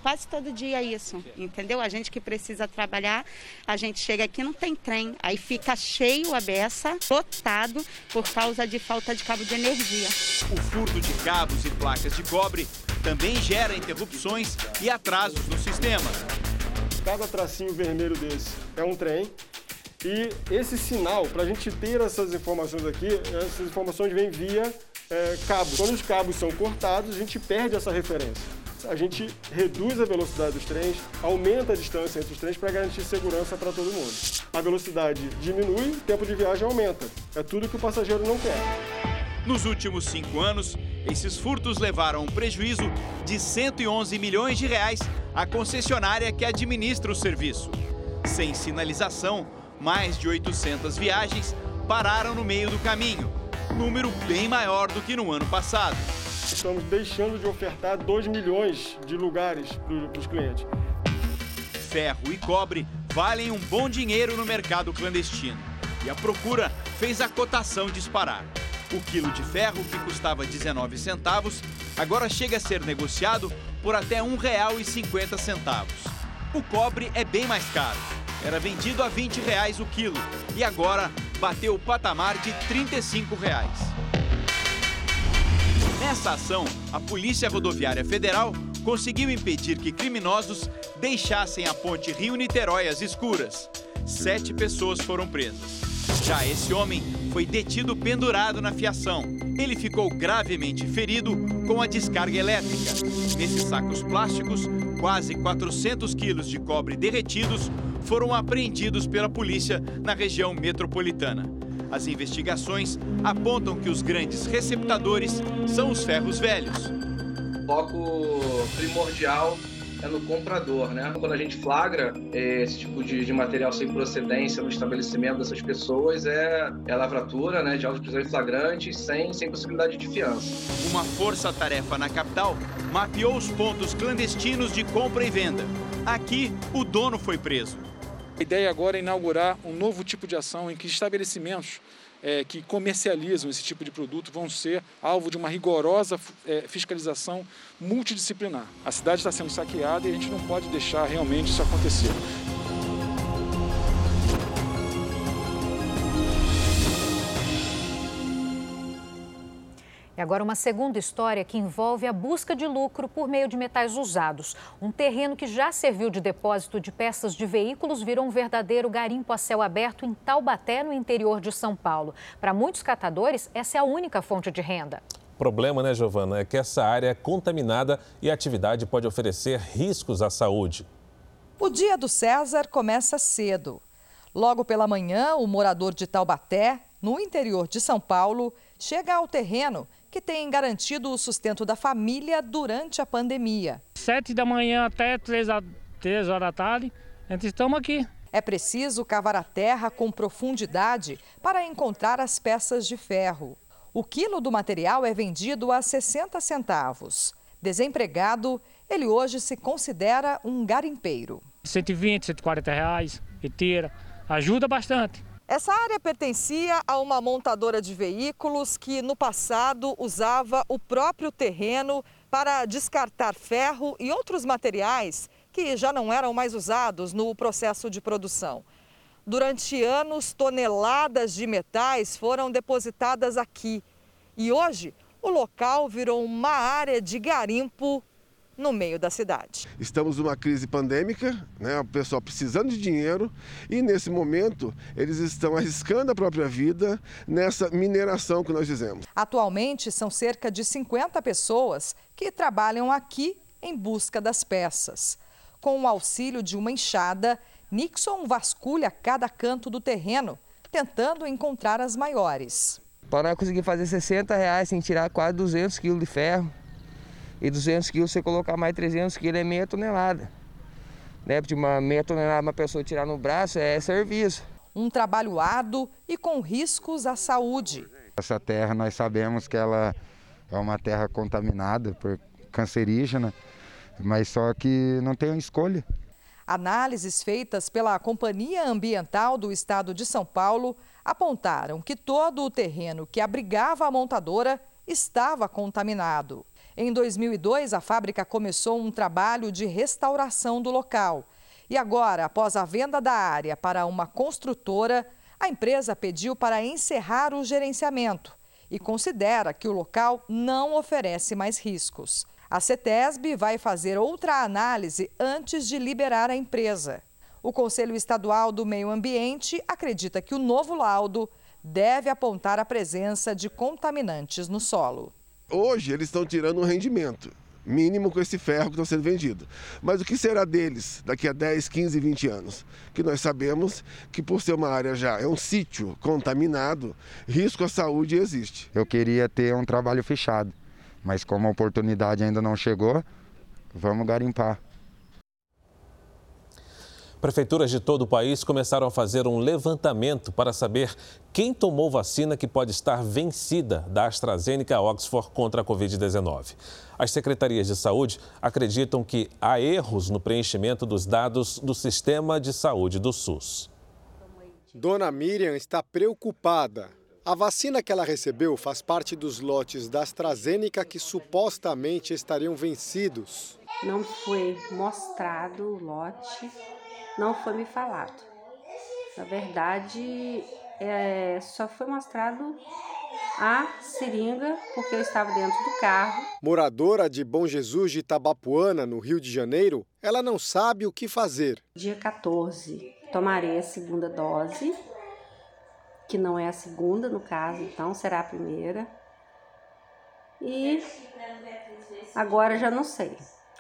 quase todo dia isso, entendeu? A gente que precisa trabalhar, a gente chega aqui não tem trem, aí fica cheio a beça, lotado por causa de falta de cabo de energia. O furto de cabos e placas de cobre também gera interrupções e atrasos no sistema. Cada tracinho vermelho desse é um trem e esse sinal, para a gente ter essas informações aqui, essas informações vêm via é, cabos. Quando os cabos são cortados, a gente perde essa referência a gente reduz a velocidade dos trens, aumenta a distância entre os trens para garantir segurança para todo mundo. A velocidade diminui, o tempo de viagem aumenta. É tudo que o passageiro não quer. Nos últimos cinco anos, esses furtos levaram um prejuízo de 111 milhões de reais à concessionária que administra o serviço. Sem sinalização, mais de 800 viagens pararam no meio do caminho, número bem maior do que no ano passado. Estamos deixando de ofertar 2 milhões de lugares para os clientes. Ferro e cobre valem um bom dinheiro no mercado clandestino. E a procura fez a cotação disparar. O quilo de ferro, que custava 19 centavos, agora chega a ser negociado por até R$ 1,50. O cobre é bem mais caro. Era vendido a 20 reais o quilo e agora bateu o patamar de 35 reais. Nessa ação, a Polícia Rodoviária Federal conseguiu impedir que criminosos deixassem a ponte Rio-Niterói às escuras. Sete pessoas foram presas. Já esse homem foi detido pendurado na fiação. Ele ficou gravemente ferido com a descarga elétrica. Nesses sacos plásticos, quase 400 quilos de cobre derretidos foram apreendidos pela polícia na região metropolitana. As investigações apontam que os grandes receptadores são os ferros velhos. O foco primordial é no comprador, né? Quando a gente flagra é, esse tipo de, de, material sem procedência no estabelecimento dessas pessoas, é, é lavratura, né, de autos em flagrante, sem, sem possibilidade de fiança. Uma força-tarefa na capital mapeou os pontos clandestinos de compra e venda. Aqui, o dono foi preso. A ideia agora é inaugurar um novo tipo de ação em que estabelecimentos é, que comercializam esse tipo de produto vão ser alvo de uma rigorosa é, fiscalização multidisciplinar. A cidade está sendo saqueada e a gente não pode deixar realmente isso acontecer. E agora uma segunda história que envolve a busca de lucro por meio de metais usados. Um terreno que já serviu de depósito de peças de veículos virou um verdadeiro garimpo a céu aberto em Taubaté, no interior de São Paulo. Para muitos catadores, essa é a única fonte de renda. O problema, né, Giovana, é que essa área é contaminada e a atividade pode oferecer riscos à saúde. O dia do César começa cedo. Logo pela manhã, o morador de Taubaté, no interior de São Paulo, chega ao terreno que tem garantido o sustento da família durante a pandemia. Sete da manhã até três, três horas da tarde, a gente estamos aqui. É preciso cavar a terra com profundidade para encontrar as peças de ferro. O quilo do material é vendido a 60 centavos. Desempregado, ele hoje se considera um garimpeiro. 120, 140 reais, e tira. Ajuda bastante. Essa área pertencia a uma montadora de veículos que no passado usava o próprio terreno para descartar ferro e outros materiais que já não eram mais usados no processo de produção. Durante anos, toneladas de metais foram depositadas aqui. E hoje, o local virou uma área de garimpo no meio da cidade. Estamos numa crise pandêmica, né? o pessoal precisando de dinheiro e nesse momento eles estão arriscando a própria vida nessa mineração que nós dizemos. Atualmente são cerca de 50 pessoas que trabalham aqui em busca das peças. Com o auxílio de uma enxada, Nixon vasculha cada canto do terreno, tentando encontrar as maiores. Para conseguir fazer 60 reais sem tirar quase 200 quilos de ferro. E 200 quilos, você colocar mais 300 quilos, é meia tonelada. Né? Porque uma meia tonelada uma pessoa tirar no braço é serviço. Um trabalho árduo e com riscos à saúde. Essa terra nós sabemos que ela é uma terra contaminada por cancerígena, mas só que não tem escolha. Análises feitas pela Companhia Ambiental do Estado de São Paulo apontaram que todo o terreno que abrigava a montadora estava contaminado. Em 2002, a fábrica começou um trabalho de restauração do local. E agora, após a venda da área para uma construtora, a empresa pediu para encerrar o gerenciamento e considera que o local não oferece mais riscos. A CETESB vai fazer outra análise antes de liberar a empresa. O Conselho Estadual do Meio Ambiente acredita que o novo laudo deve apontar a presença de contaminantes no solo. Hoje eles estão tirando um rendimento mínimo com esse ferro que está sendo vendido. Mas o que será deles daqui a 10, 15, 20 anos? Que nós sabemos que por ser uma área já é um sítio contaminado, risco à saúde existe. Eu queria ter um trabalho fechado, mas como a oportunidade ainda não chegou, vamos garimpar. Prefeituras de todo o país começaram a fazer um levantamento para saber quem tomou vacina que pode estar vencida da AstraZeneca Oxford contra a Covid-19. As secretarias de saúde acreditam que há erros no preenchimento dos dados do sistema de saúde do SUS. Dona Miriam está preocupada. A vacina que ela recebeu faz parte dos lotes da AstraZeneca que supostamente estariam vencidos. Não foi mostrado o lote não foi me falado. Na verdade, é, só foi mostrado a seringa porque eu estava dentro do carro. Moradora de Bom Jesus de Itabapuana, no Rio de Janeiro, ela não sabe o que fazer. Dia 14, tomarei a segunda dose, que não é a segunda no caso, então será a primeira. E agora já não sei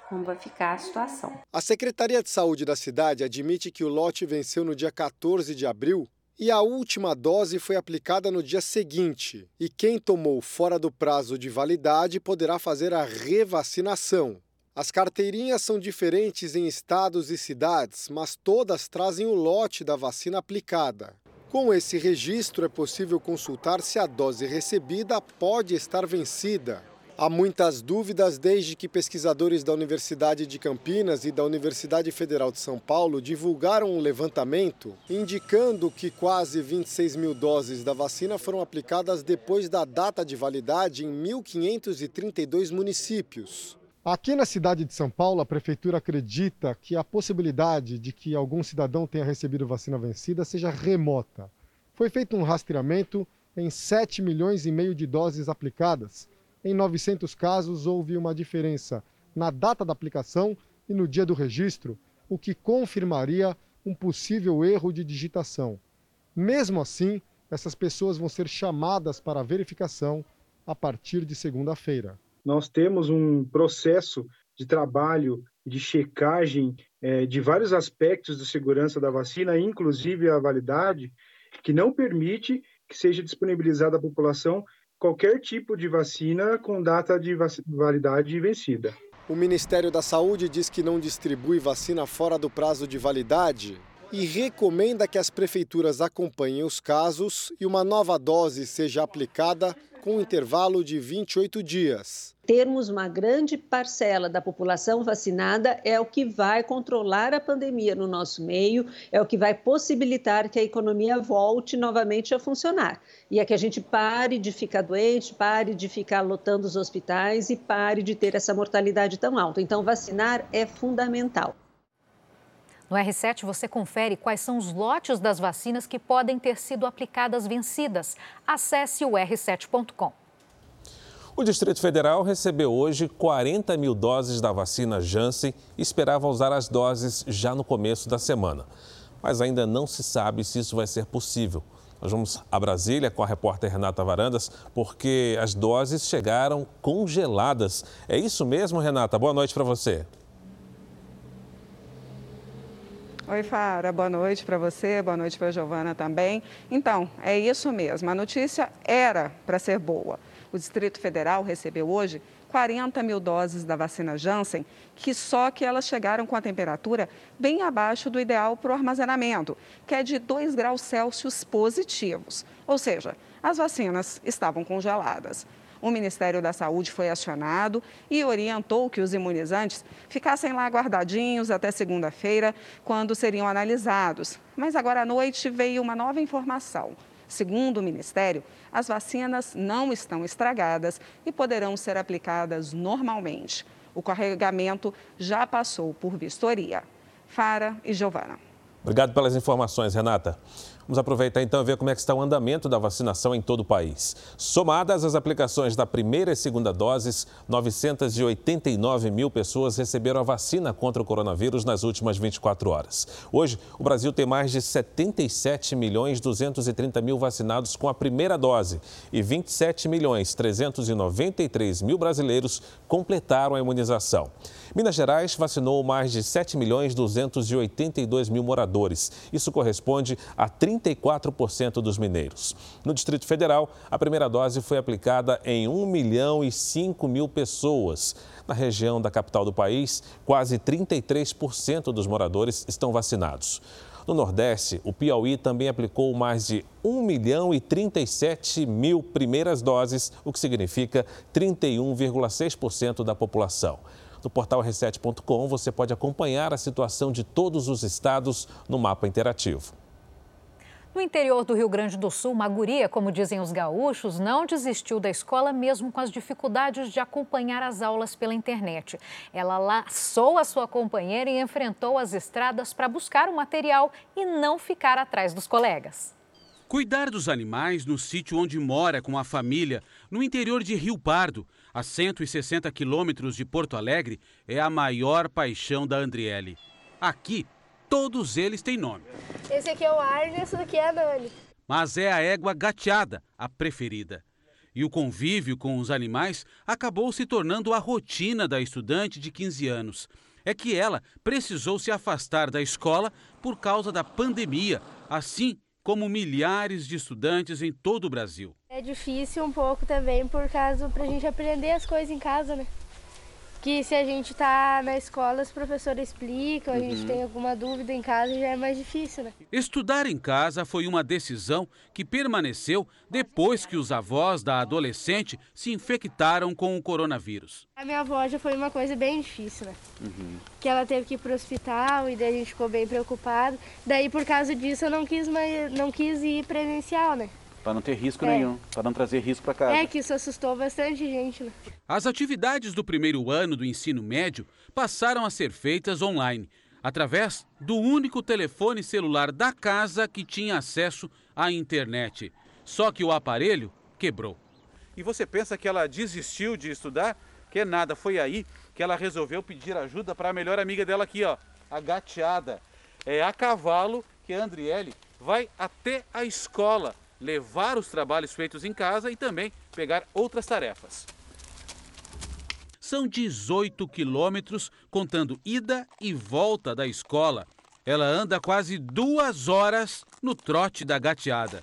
como vai ficar a situação. A Secretaria de Saúde da cidade admite que o lote venceu no dia 14 de abril e a última dose foi aplicada no dia seguinte. E quem tomou fora do prazo de validade poderá fazer a revacinação. As carteirinhas são diferentes em estados e cidades, mas todas trazem o lote da vacina aplicada. Com esse registro, é possível consultar se a dose recebida pode estar vencida. Há muitas dúvidas desde que pesquisadores da Universidade de Campinas e da Universidade Federal de São Paulo divulgaram um levantamento indicando que quase 26 mil doses da vacina foram aplicadas depois da data de validade em 1.532 municípios. Aqui na cidade de São Paulo, a prefeitura acredita que a possibilidade de que algum cidadão tenha recebido vacina vencida seja remota. Foi feito um rastreamento em 7 milhões e meio de doses aplicadas em 900 casos, houve uma diferença na data da aplicação e no dia do registro, o que confirmaria um possível erro de digitação. Mesmo assim, essas pessoas vão ser chamadas para verificação a partir de segunda-feira. Nós temos um processo de trabalho, de checagem é, de vários aspectos de segurança da vacina, inclusive a validade, que não permite que seja disponibilizada à população qualquer tipo de vacina com data de validade vencida. O Ministério da Saúde diz que não distribui vacina fora do prazo de validade e recomenda que as prefeituras acompanhem os casos e uma nova dose seja aplicada com um intervalo de 28 dias. Termos uma grande parcela da população vacinada é o que vai controlar a pandemia no nosso meio, é o que vai possibilitar que a economia volte novamente a funcionar. E é que a gente pare de ficar doente, pare de ficar lotando os hospitais e pare de ter essa mortalidade tão alta. Então, vacinar é fundamental. No R7 você confere quais são os lotes das vacinas que podem ter sido aplicadas vencidas. Acesse o r7.com. O Distrito Federal recebeu hoje 40 mil doses da vacina Janssen e esperava usar as doses já no começo da semana. Mas ainda não se sabe se isso vai ser possível. Nós vamos a Brasília com a repórter Renata Varandas, porque as doses chegaram congeladas. É isso mesmo, Renata? Boa noite para você. Oi, Fara, boa noite para você, boa noite para a Giovana também. Então, é isso mesmo, a notícia era para ser boa. O Distrito Federal recebeu hoje 40 mil doses da vacina Janssen, que só que elas chegaram com a temperatura bem abaixo do ideal para o armazenamento, que é de 2 graus Celsius positivos. Ou seja, as vacinas estavam congeladas. O Ministério da Saúde foi acionado e orientou que os imunizantes ficassem lá guardadinhos até segunda-feira, quando seriam analisados. Mas agora à noite veio uma nova informação. Segundo o Ministério, as vacinas não estão estragadas e poderão ser aplicadas normalmente. O carregamento já passou por vistoria. Fara e Giovana. Obrigado pelas informações, Renata. Vamos aproveitar então e ver como é que está o andamento da vacinação em todo o país. Somadas as aplicações da primeira e segunda doses, 989 mil pessoas receberam a vacina contra o coronavírus nas últimas 24 horas. Hoje, o Brasil tem mais de 77 milhões 230 mil vacinados com a primeira dose e 27 milhões 393 mil brasileiros completaram a imunização. Minas Gerais vacinou mais de 7 milhões 282 mil moradores. Isso corresponde a 34% dos mineiros. No Distrito Federal, a primeira dose foi aplicada em 1 milhão e 5 mil pessoas. Na região da capital do país, quase 33% dos moradores estão vacinados. No Nordeste, o Piauí também aplicou mais de 1 milhão e 37 mil primeiras doses, o que significa 31,6% da população. No portal reset.com você pode acompanhar a situação de todos os estados no mapa interativo. No interior do Rio Grande do Sul, uma guria, como dizem os gaúchos, não desistiu da escola mesmo com as dificuldades de acompanhar as aulas pela internet. Ela laçou a sua companheira e enfrentou as estradas para buscar o material e não ficar atrás dos colegas. Cuidar dos animais no sítio onde mora com a família, no interior de Rio Pardo, a 160 quilômetros de Porto Alegre, é a maior paixão da Andriele. Aqui, todos eles têm nome. Esse aqui é o Arne, esse daqui é a Nani. Mas é a égua gateada a preferida. E o convívio com os animais acabou se tornando a rotina da estudante de 15 anos. É que ela precisou se afastar da escola por causa da pandemia, assim como milhares de estudantes em todo o Brasil. É difícil um pouco também por causa para a gente aprender as coisas em casa, né? Que se a gente tá na escola, os professores explicam, a gente uhum. tem alguma dúvida em casa, já é mais difícil, né? Estudar em casa foi uma decisão que permaneceu depois que os avós da adolescente se infectaram com o coronavírus. A minha avó já foi uma coisa bem difícil, né? Uhum. Que ela teve que ir para o hospital e daí a gente ficou bem preocupado. Daí, por causa disso, eu não quis, mais, não quis ir presencial, né? Para não ter risco é. nenhum, para não trazer risco para casa. É que isso assustou bastante gente, né? As atividades do primeiro ano do ensino médio passaram a ser feitas online, através do único telefone celular da casa que tinha acesso à internet. Só que o aparelho quebrou. E você pensa que ela desistiu de estudar? Que nada, foi aí que ela resolveu pedir ajuda para a melhor amiga dela aqui, ó, a gateada. É a cavalo que a Andriele vai até a escola levar os trabalhos feitos em casa e também pegar outras tarefas. São 18 quilômetros, contando ida e volta da escola. Ela anda quase duas horas no trote da gateada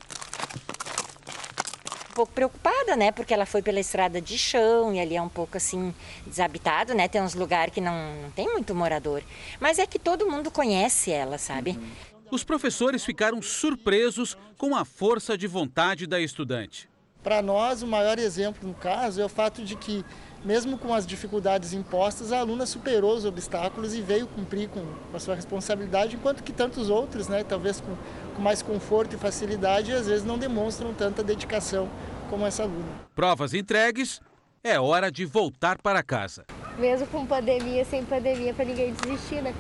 um pouco preocupada, né? Porque ela foi pela estrada de chão e ali é um pouco assim desabitado, né? Tem uns lugares que não, não tem muito morador. Mas é que todo mundo conhece ela, sabe? Uhum. Os professores ficaram surpresos com a força de vontade da estudante. Para nós, o maior exemplo no caso é o fato de que, mesmo com as dificuldades impostas, a aluna superou os obstáculos e veio cumprir com a sua responsabilidade, enquanto que tantos outros, né, talvez com com mais conforto e facilidade às vezes não demonstram tanta dedicação como essa aluna. Provas entregues, é hora de voltar para casa. Mesmo com pandemia, sem pandemia, para ninguém desistir, né?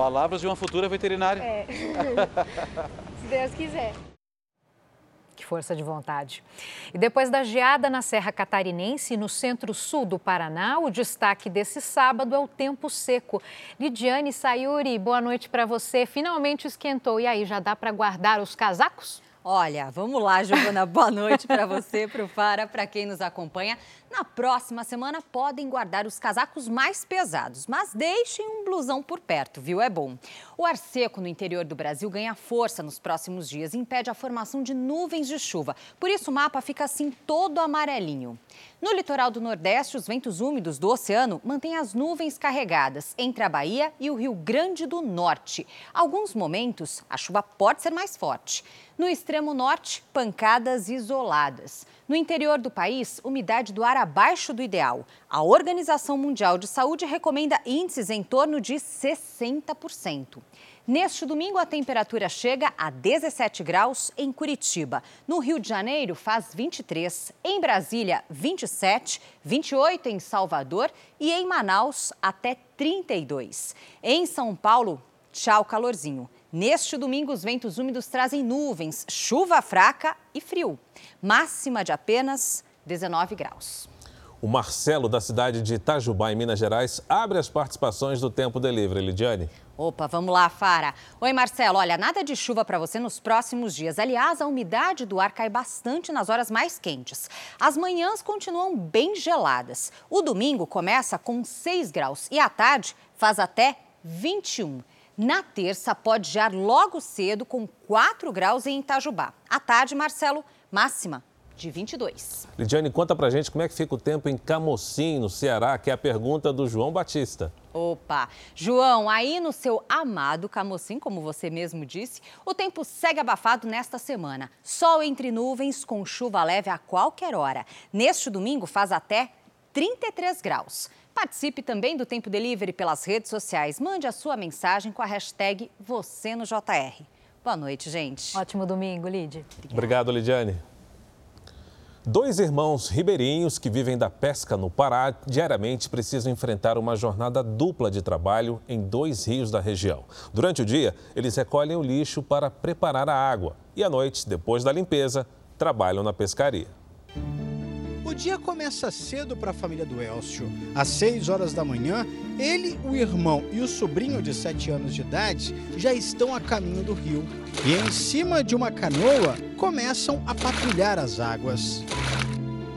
Palavras de uma futura veterinária. É. Se Deus quiser. Que força de vontade. E depois da geada na Serra Catarinense e no centro-sul do Paraná, o destaque desse sábado é o tempo seco. Lidiane Sayuri, boa noite para você. Finalmente esquentou. E aí, já dá para guardar os casacos? Olha, vamos lá, Giovana. Boa noite para você, para o Fara, para quem nos acompanha. Na próxima semana podem guardar os casacos mais pesados, mas deixem um blusão por perto, viu? É bom. O ar seco no interior do Brasil ganha força nos próximos dias e impede a formação de nuvens de chuva. Por isso o mapa fica assim todo amarelinho. No litoral do Nordeste, os ventos úmidos do oceano mantêm as nuvens carregadas entre a Bahia e o Rio Grande do Norte. Alguns momentos, a chuva pode ser mais forte. No extremo norte, pancadas isoladas. No interior do país, umidade do ar abaixo do ideal. A Organização Mundial de Saúde recomenda índices em torno de 60%. Neste domingo, a temperatura chega a 17 graus em Curitiba. No Rio de Janeiro, faz 23. Em Brasília, 27. 28 em Salvador e em Manaus, até 32. Em São Paulo, tchau calorzinho. Neste domingo, os ventos úmidos trazem nuvens, chuva fraca e frio. Máxima de apenas 19 graus. O Marcelo, da cidade de Itajubá, em Minas Gerais, abre as participações do Tempo Delivery. Lidiane. Opa, vamos lá, Fara. Oi, Marcelo. Olha, nada de chuva para você nos próximos dias. Aliás, a umidade do ar cai bastante nas horas mais quentes. As manhãs continuam bem geladas. O domingo começa com 6 graus e à tarde faz até 21. Na terça, pode gear logo cedo com 4 graus em Itajubá. À tarde, Marcelo, máxima de 22. Lidiane, conta pra gente como é que fica o tempo em Camocim, no Ceará, que é a pergunta do João Batista. Opa! João, aí no seu amado Camocim, como você mesmo disse, o tempo segue abafado nesta semana. Sol entre nuvens, com chuva leve a qualquer hora. Neste domingo faz até 33 graus. Participe também do Tempo Delivery pelas redes sociais. Mande a sua mensagem com a hashtag você no JR. Boa noite, gente. Ótimo domingo, Lid. Obrigado, Lidiane. Dois irmãos ribeirinhos que vivem da pesca no Pará diariamente precisam enfrentar uma jornada dupla de trabalho em dois rios da região. Durante o dia, eles recolhem o lixo para preparar a água e à noite, depois da limpeza, trabalham na pescaria. O dia começa cedo para a família do Elcio. Às 6 horas da manhã, ele, o irmão e o sobrinho de 7 anos de idade já estão a caminho do rio. E em cima de uma canoa, começam a patrulhar as águas.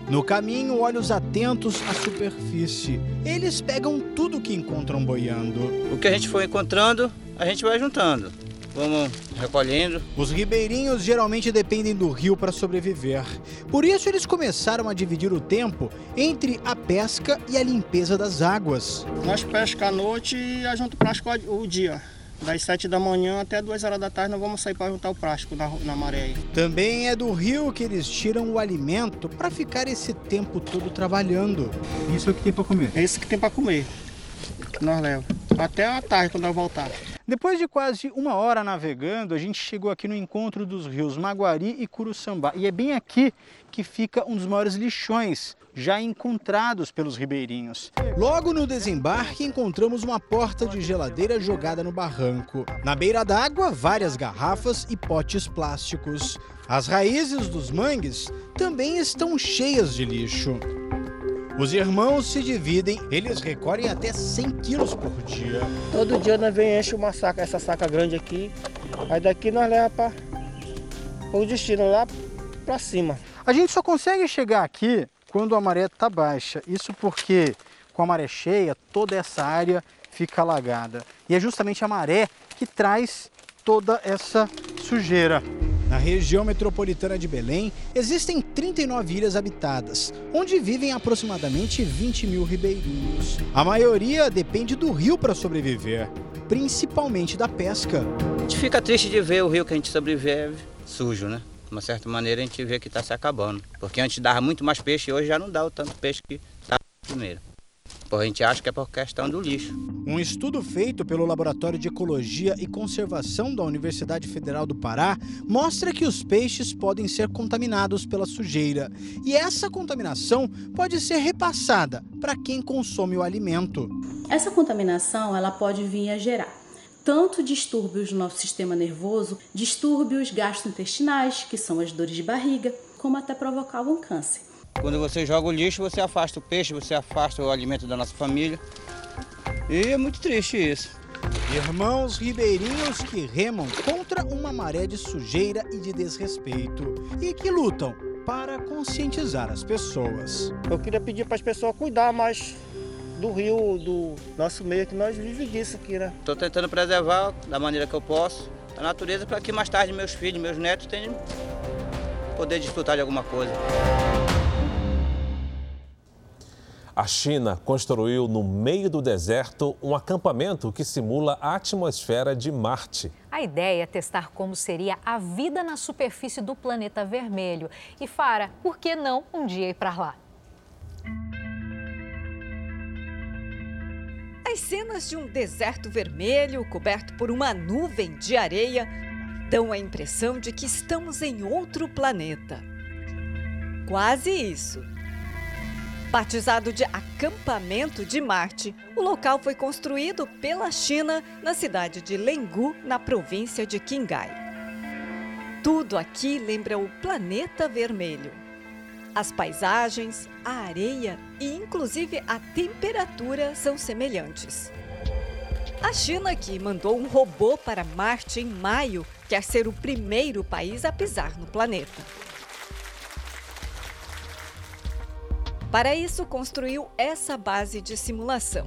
No caminho, olhos atentos à superfície. Eles pegam tudo que encontram boiando. O que a gente for encontrando, a gente vai juntando vamos recolhendo. Os ribeirinhos geralmente dependem do rio para sobreviver. Por isso, eles começaram a dividir o tempo entre a pesca e a limpeza das águas. Nós pescamos à noite e a gente pesca o dia. Das 7 da manhã até 2 horas da tarde nós vamos sair para juntar o plástico na, na maré. Também é do rio que eles tiram o alimento para ficar esse tempo todo trabalhando. Isso é o que tem para comer? É isso que tem para comer. Que nós levamos. Até a tarde quando nós voltar. Depois de quase uma hora navegando, a gente chegou aqui no encontro dos rios Maguari e Curuçambá. E é bem aqui que fica um dos maiores lixões já encontrados pelos ribeirinhos. Logo no desembarque, encontramos uma porta de geladeira jogada no barranco. Na beira d'água, várias garrafas e potes plásticos. As raízes dos mangues também estão cheias de lixo. Os irmãos se dividem, eles recolhem até 100 quilos por dia. Todo dia nós vem enche uma saca, essa saca grande aqui, aí daqui nós leva para o destino lá para cima. A gente só consegue chegar aqui quando a maré está baixa. Isso porque com a maré cheia, toda essa área fica alagada. E é justamente a maré que traz toda essa sujeira. Na região metropolitana de Belém, existem 39 ilhas habitadas, onde vivem aproximadamente 20 mil ribeirinhos. A maioria depende do rio para sobreviver, principalmente da pesca. A gente fica triste de ver o rio que a gente sobrevive sujo, né? De uma certa maneira a gente vê que está se acabando. Porque antes dava muito mais peixe e hoje já não dá o tanto peixe que estava primeiro. A gente acha que é por questão do lixo. Um estudo feito pelo Laboratório de Ecologia e Conservação da Universidade Federal do Pará mostra que os peixes podem ser contaminados pela sujeira. E essa contaminação pode ser repassada para quem consome o alimento. Essa contaminação ela pode vir a gerar tanto distúrbios no nosso sistema nervoso, distúrbios gastrointestinais, que são as dores de barriga, como até provocar um câncer. Quando você joga o lixo, você afasta o peixe, você afasta o alimento da nossa família. E é muito triste isso. Irmãos ribeirinhos que remam contra uma maré de sujeira e de desrespeito e que lutam para conscientizar as pessoas. Eu queria pedir para as pessoas cuidar mais do rio, do nosso meio, que nós vivemos disso aqui, né? Estou tentando preservar da maneira que eu posso a natureza para que mais tarde meus filhos, meus netos tenham poder desfrutar de alguma coisa. A China construiu no meio do deserto um acampamento que simula a atmosfera de Marte. A ideia é testar como seria a vida na superfície do planeta vermelho. E Fara, por que não um dia ir para lá? As cenas de um deserto vermelho coberto por uma nuvem de areia dão a impressão de que estamos em outro planeta. Quase isso. Batizado de Acampamento de Marte, o local foi construído pela China na cidade de Lengu, na província de Qinghai. Tudo aqui lembra o planeta vermelho. As paisagens, a areia e inclusive a temperatura são semelhantes. A China, que mandou um robô para Marte em maio, quer ser o primeiro país a pisar no planeta. Para isso, construiu essa base de simulação.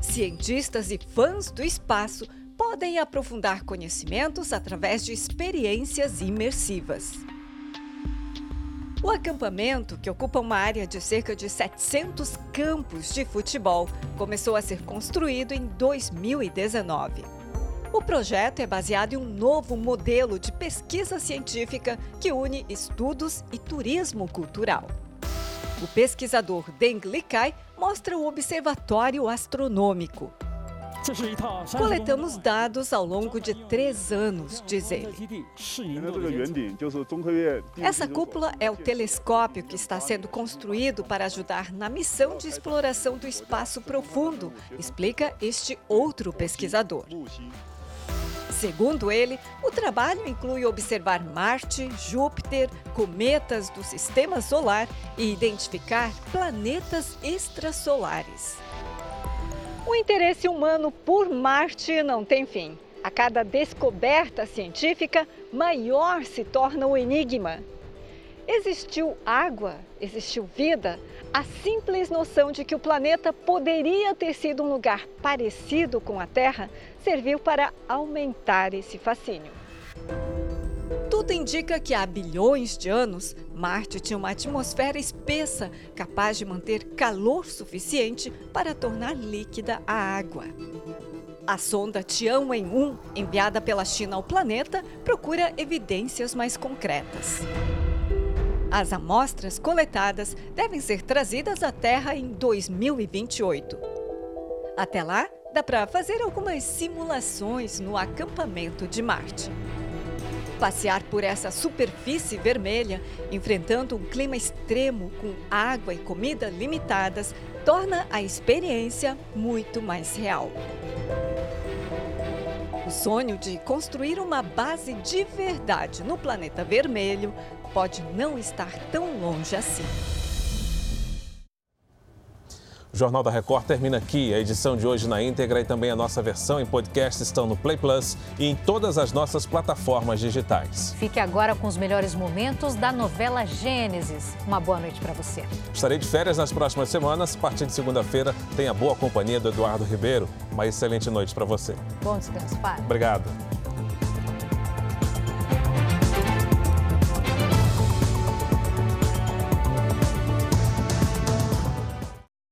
Cientistas e fãs do espaço podem aprofundar conhecimentos através de experiências imersivas. O acampamento, que ocupa uma área de cerca de 700 campos de futebol, começou a ser construído em 2019. O projeto é baseado em um novo modelo de pesquisa científica que une estudos e turismo cultural. O pesquisador Deng Likai mostra o observatório astronômico. Coletamos dados ao longo de três anos, diz ele. Essa cúpula é o telescópio que está sendo construído para ajudar na missão de exploração do espaço profundo, explica este outro pesquisador. Segundo ele, o trabalho inclui observar Marte, Júpiter, cometas do sistema solar e identificar planetas extrasolares. O interesse humano por Marte não tem fim. A cada descoberta científica, maior se torna o enigma. Existiu água? Existiu vida? A simples noção de que o planeta poderia ter sido um lugar parecido com a Terra serviu para aumentar esse fascínio. Tudo indica que há bilhões de anos, Marte tinha uma atmosfera espessa capaz de manter calor suficiente para tornar líquida a água. A sonda Tianwen-1, enviada pela China ao planeta, procura evidências mais concretas. As amostras coletadas devem ser trazidas à Terra em 2028. Até lá, dá para fazer algumas simulações no acampamento de Marte. Passear por essa superfície vermelha, enfrentando um clima extremo com água e comida limitadas, torna a experiência muito mais real. O sonho de construir uma base de verdade no planeta vermelho pode não estar tão longe assim. O Jornal da Record termina aqui. A edição de hoje na íntegra e também a nossa versão em podcast estão no Play Plus e em todas as nossas plataformas digitais. Fique agora com os melhores momentos da novela Gênesis. Uma boa noite para você. Estarei de férias nas próximas semanas. A partir de segunda-feira, tenha boa companhia do Eduardo Ribeiro. Uma excelente noite para você. Bom descanso, pai. Obrigado.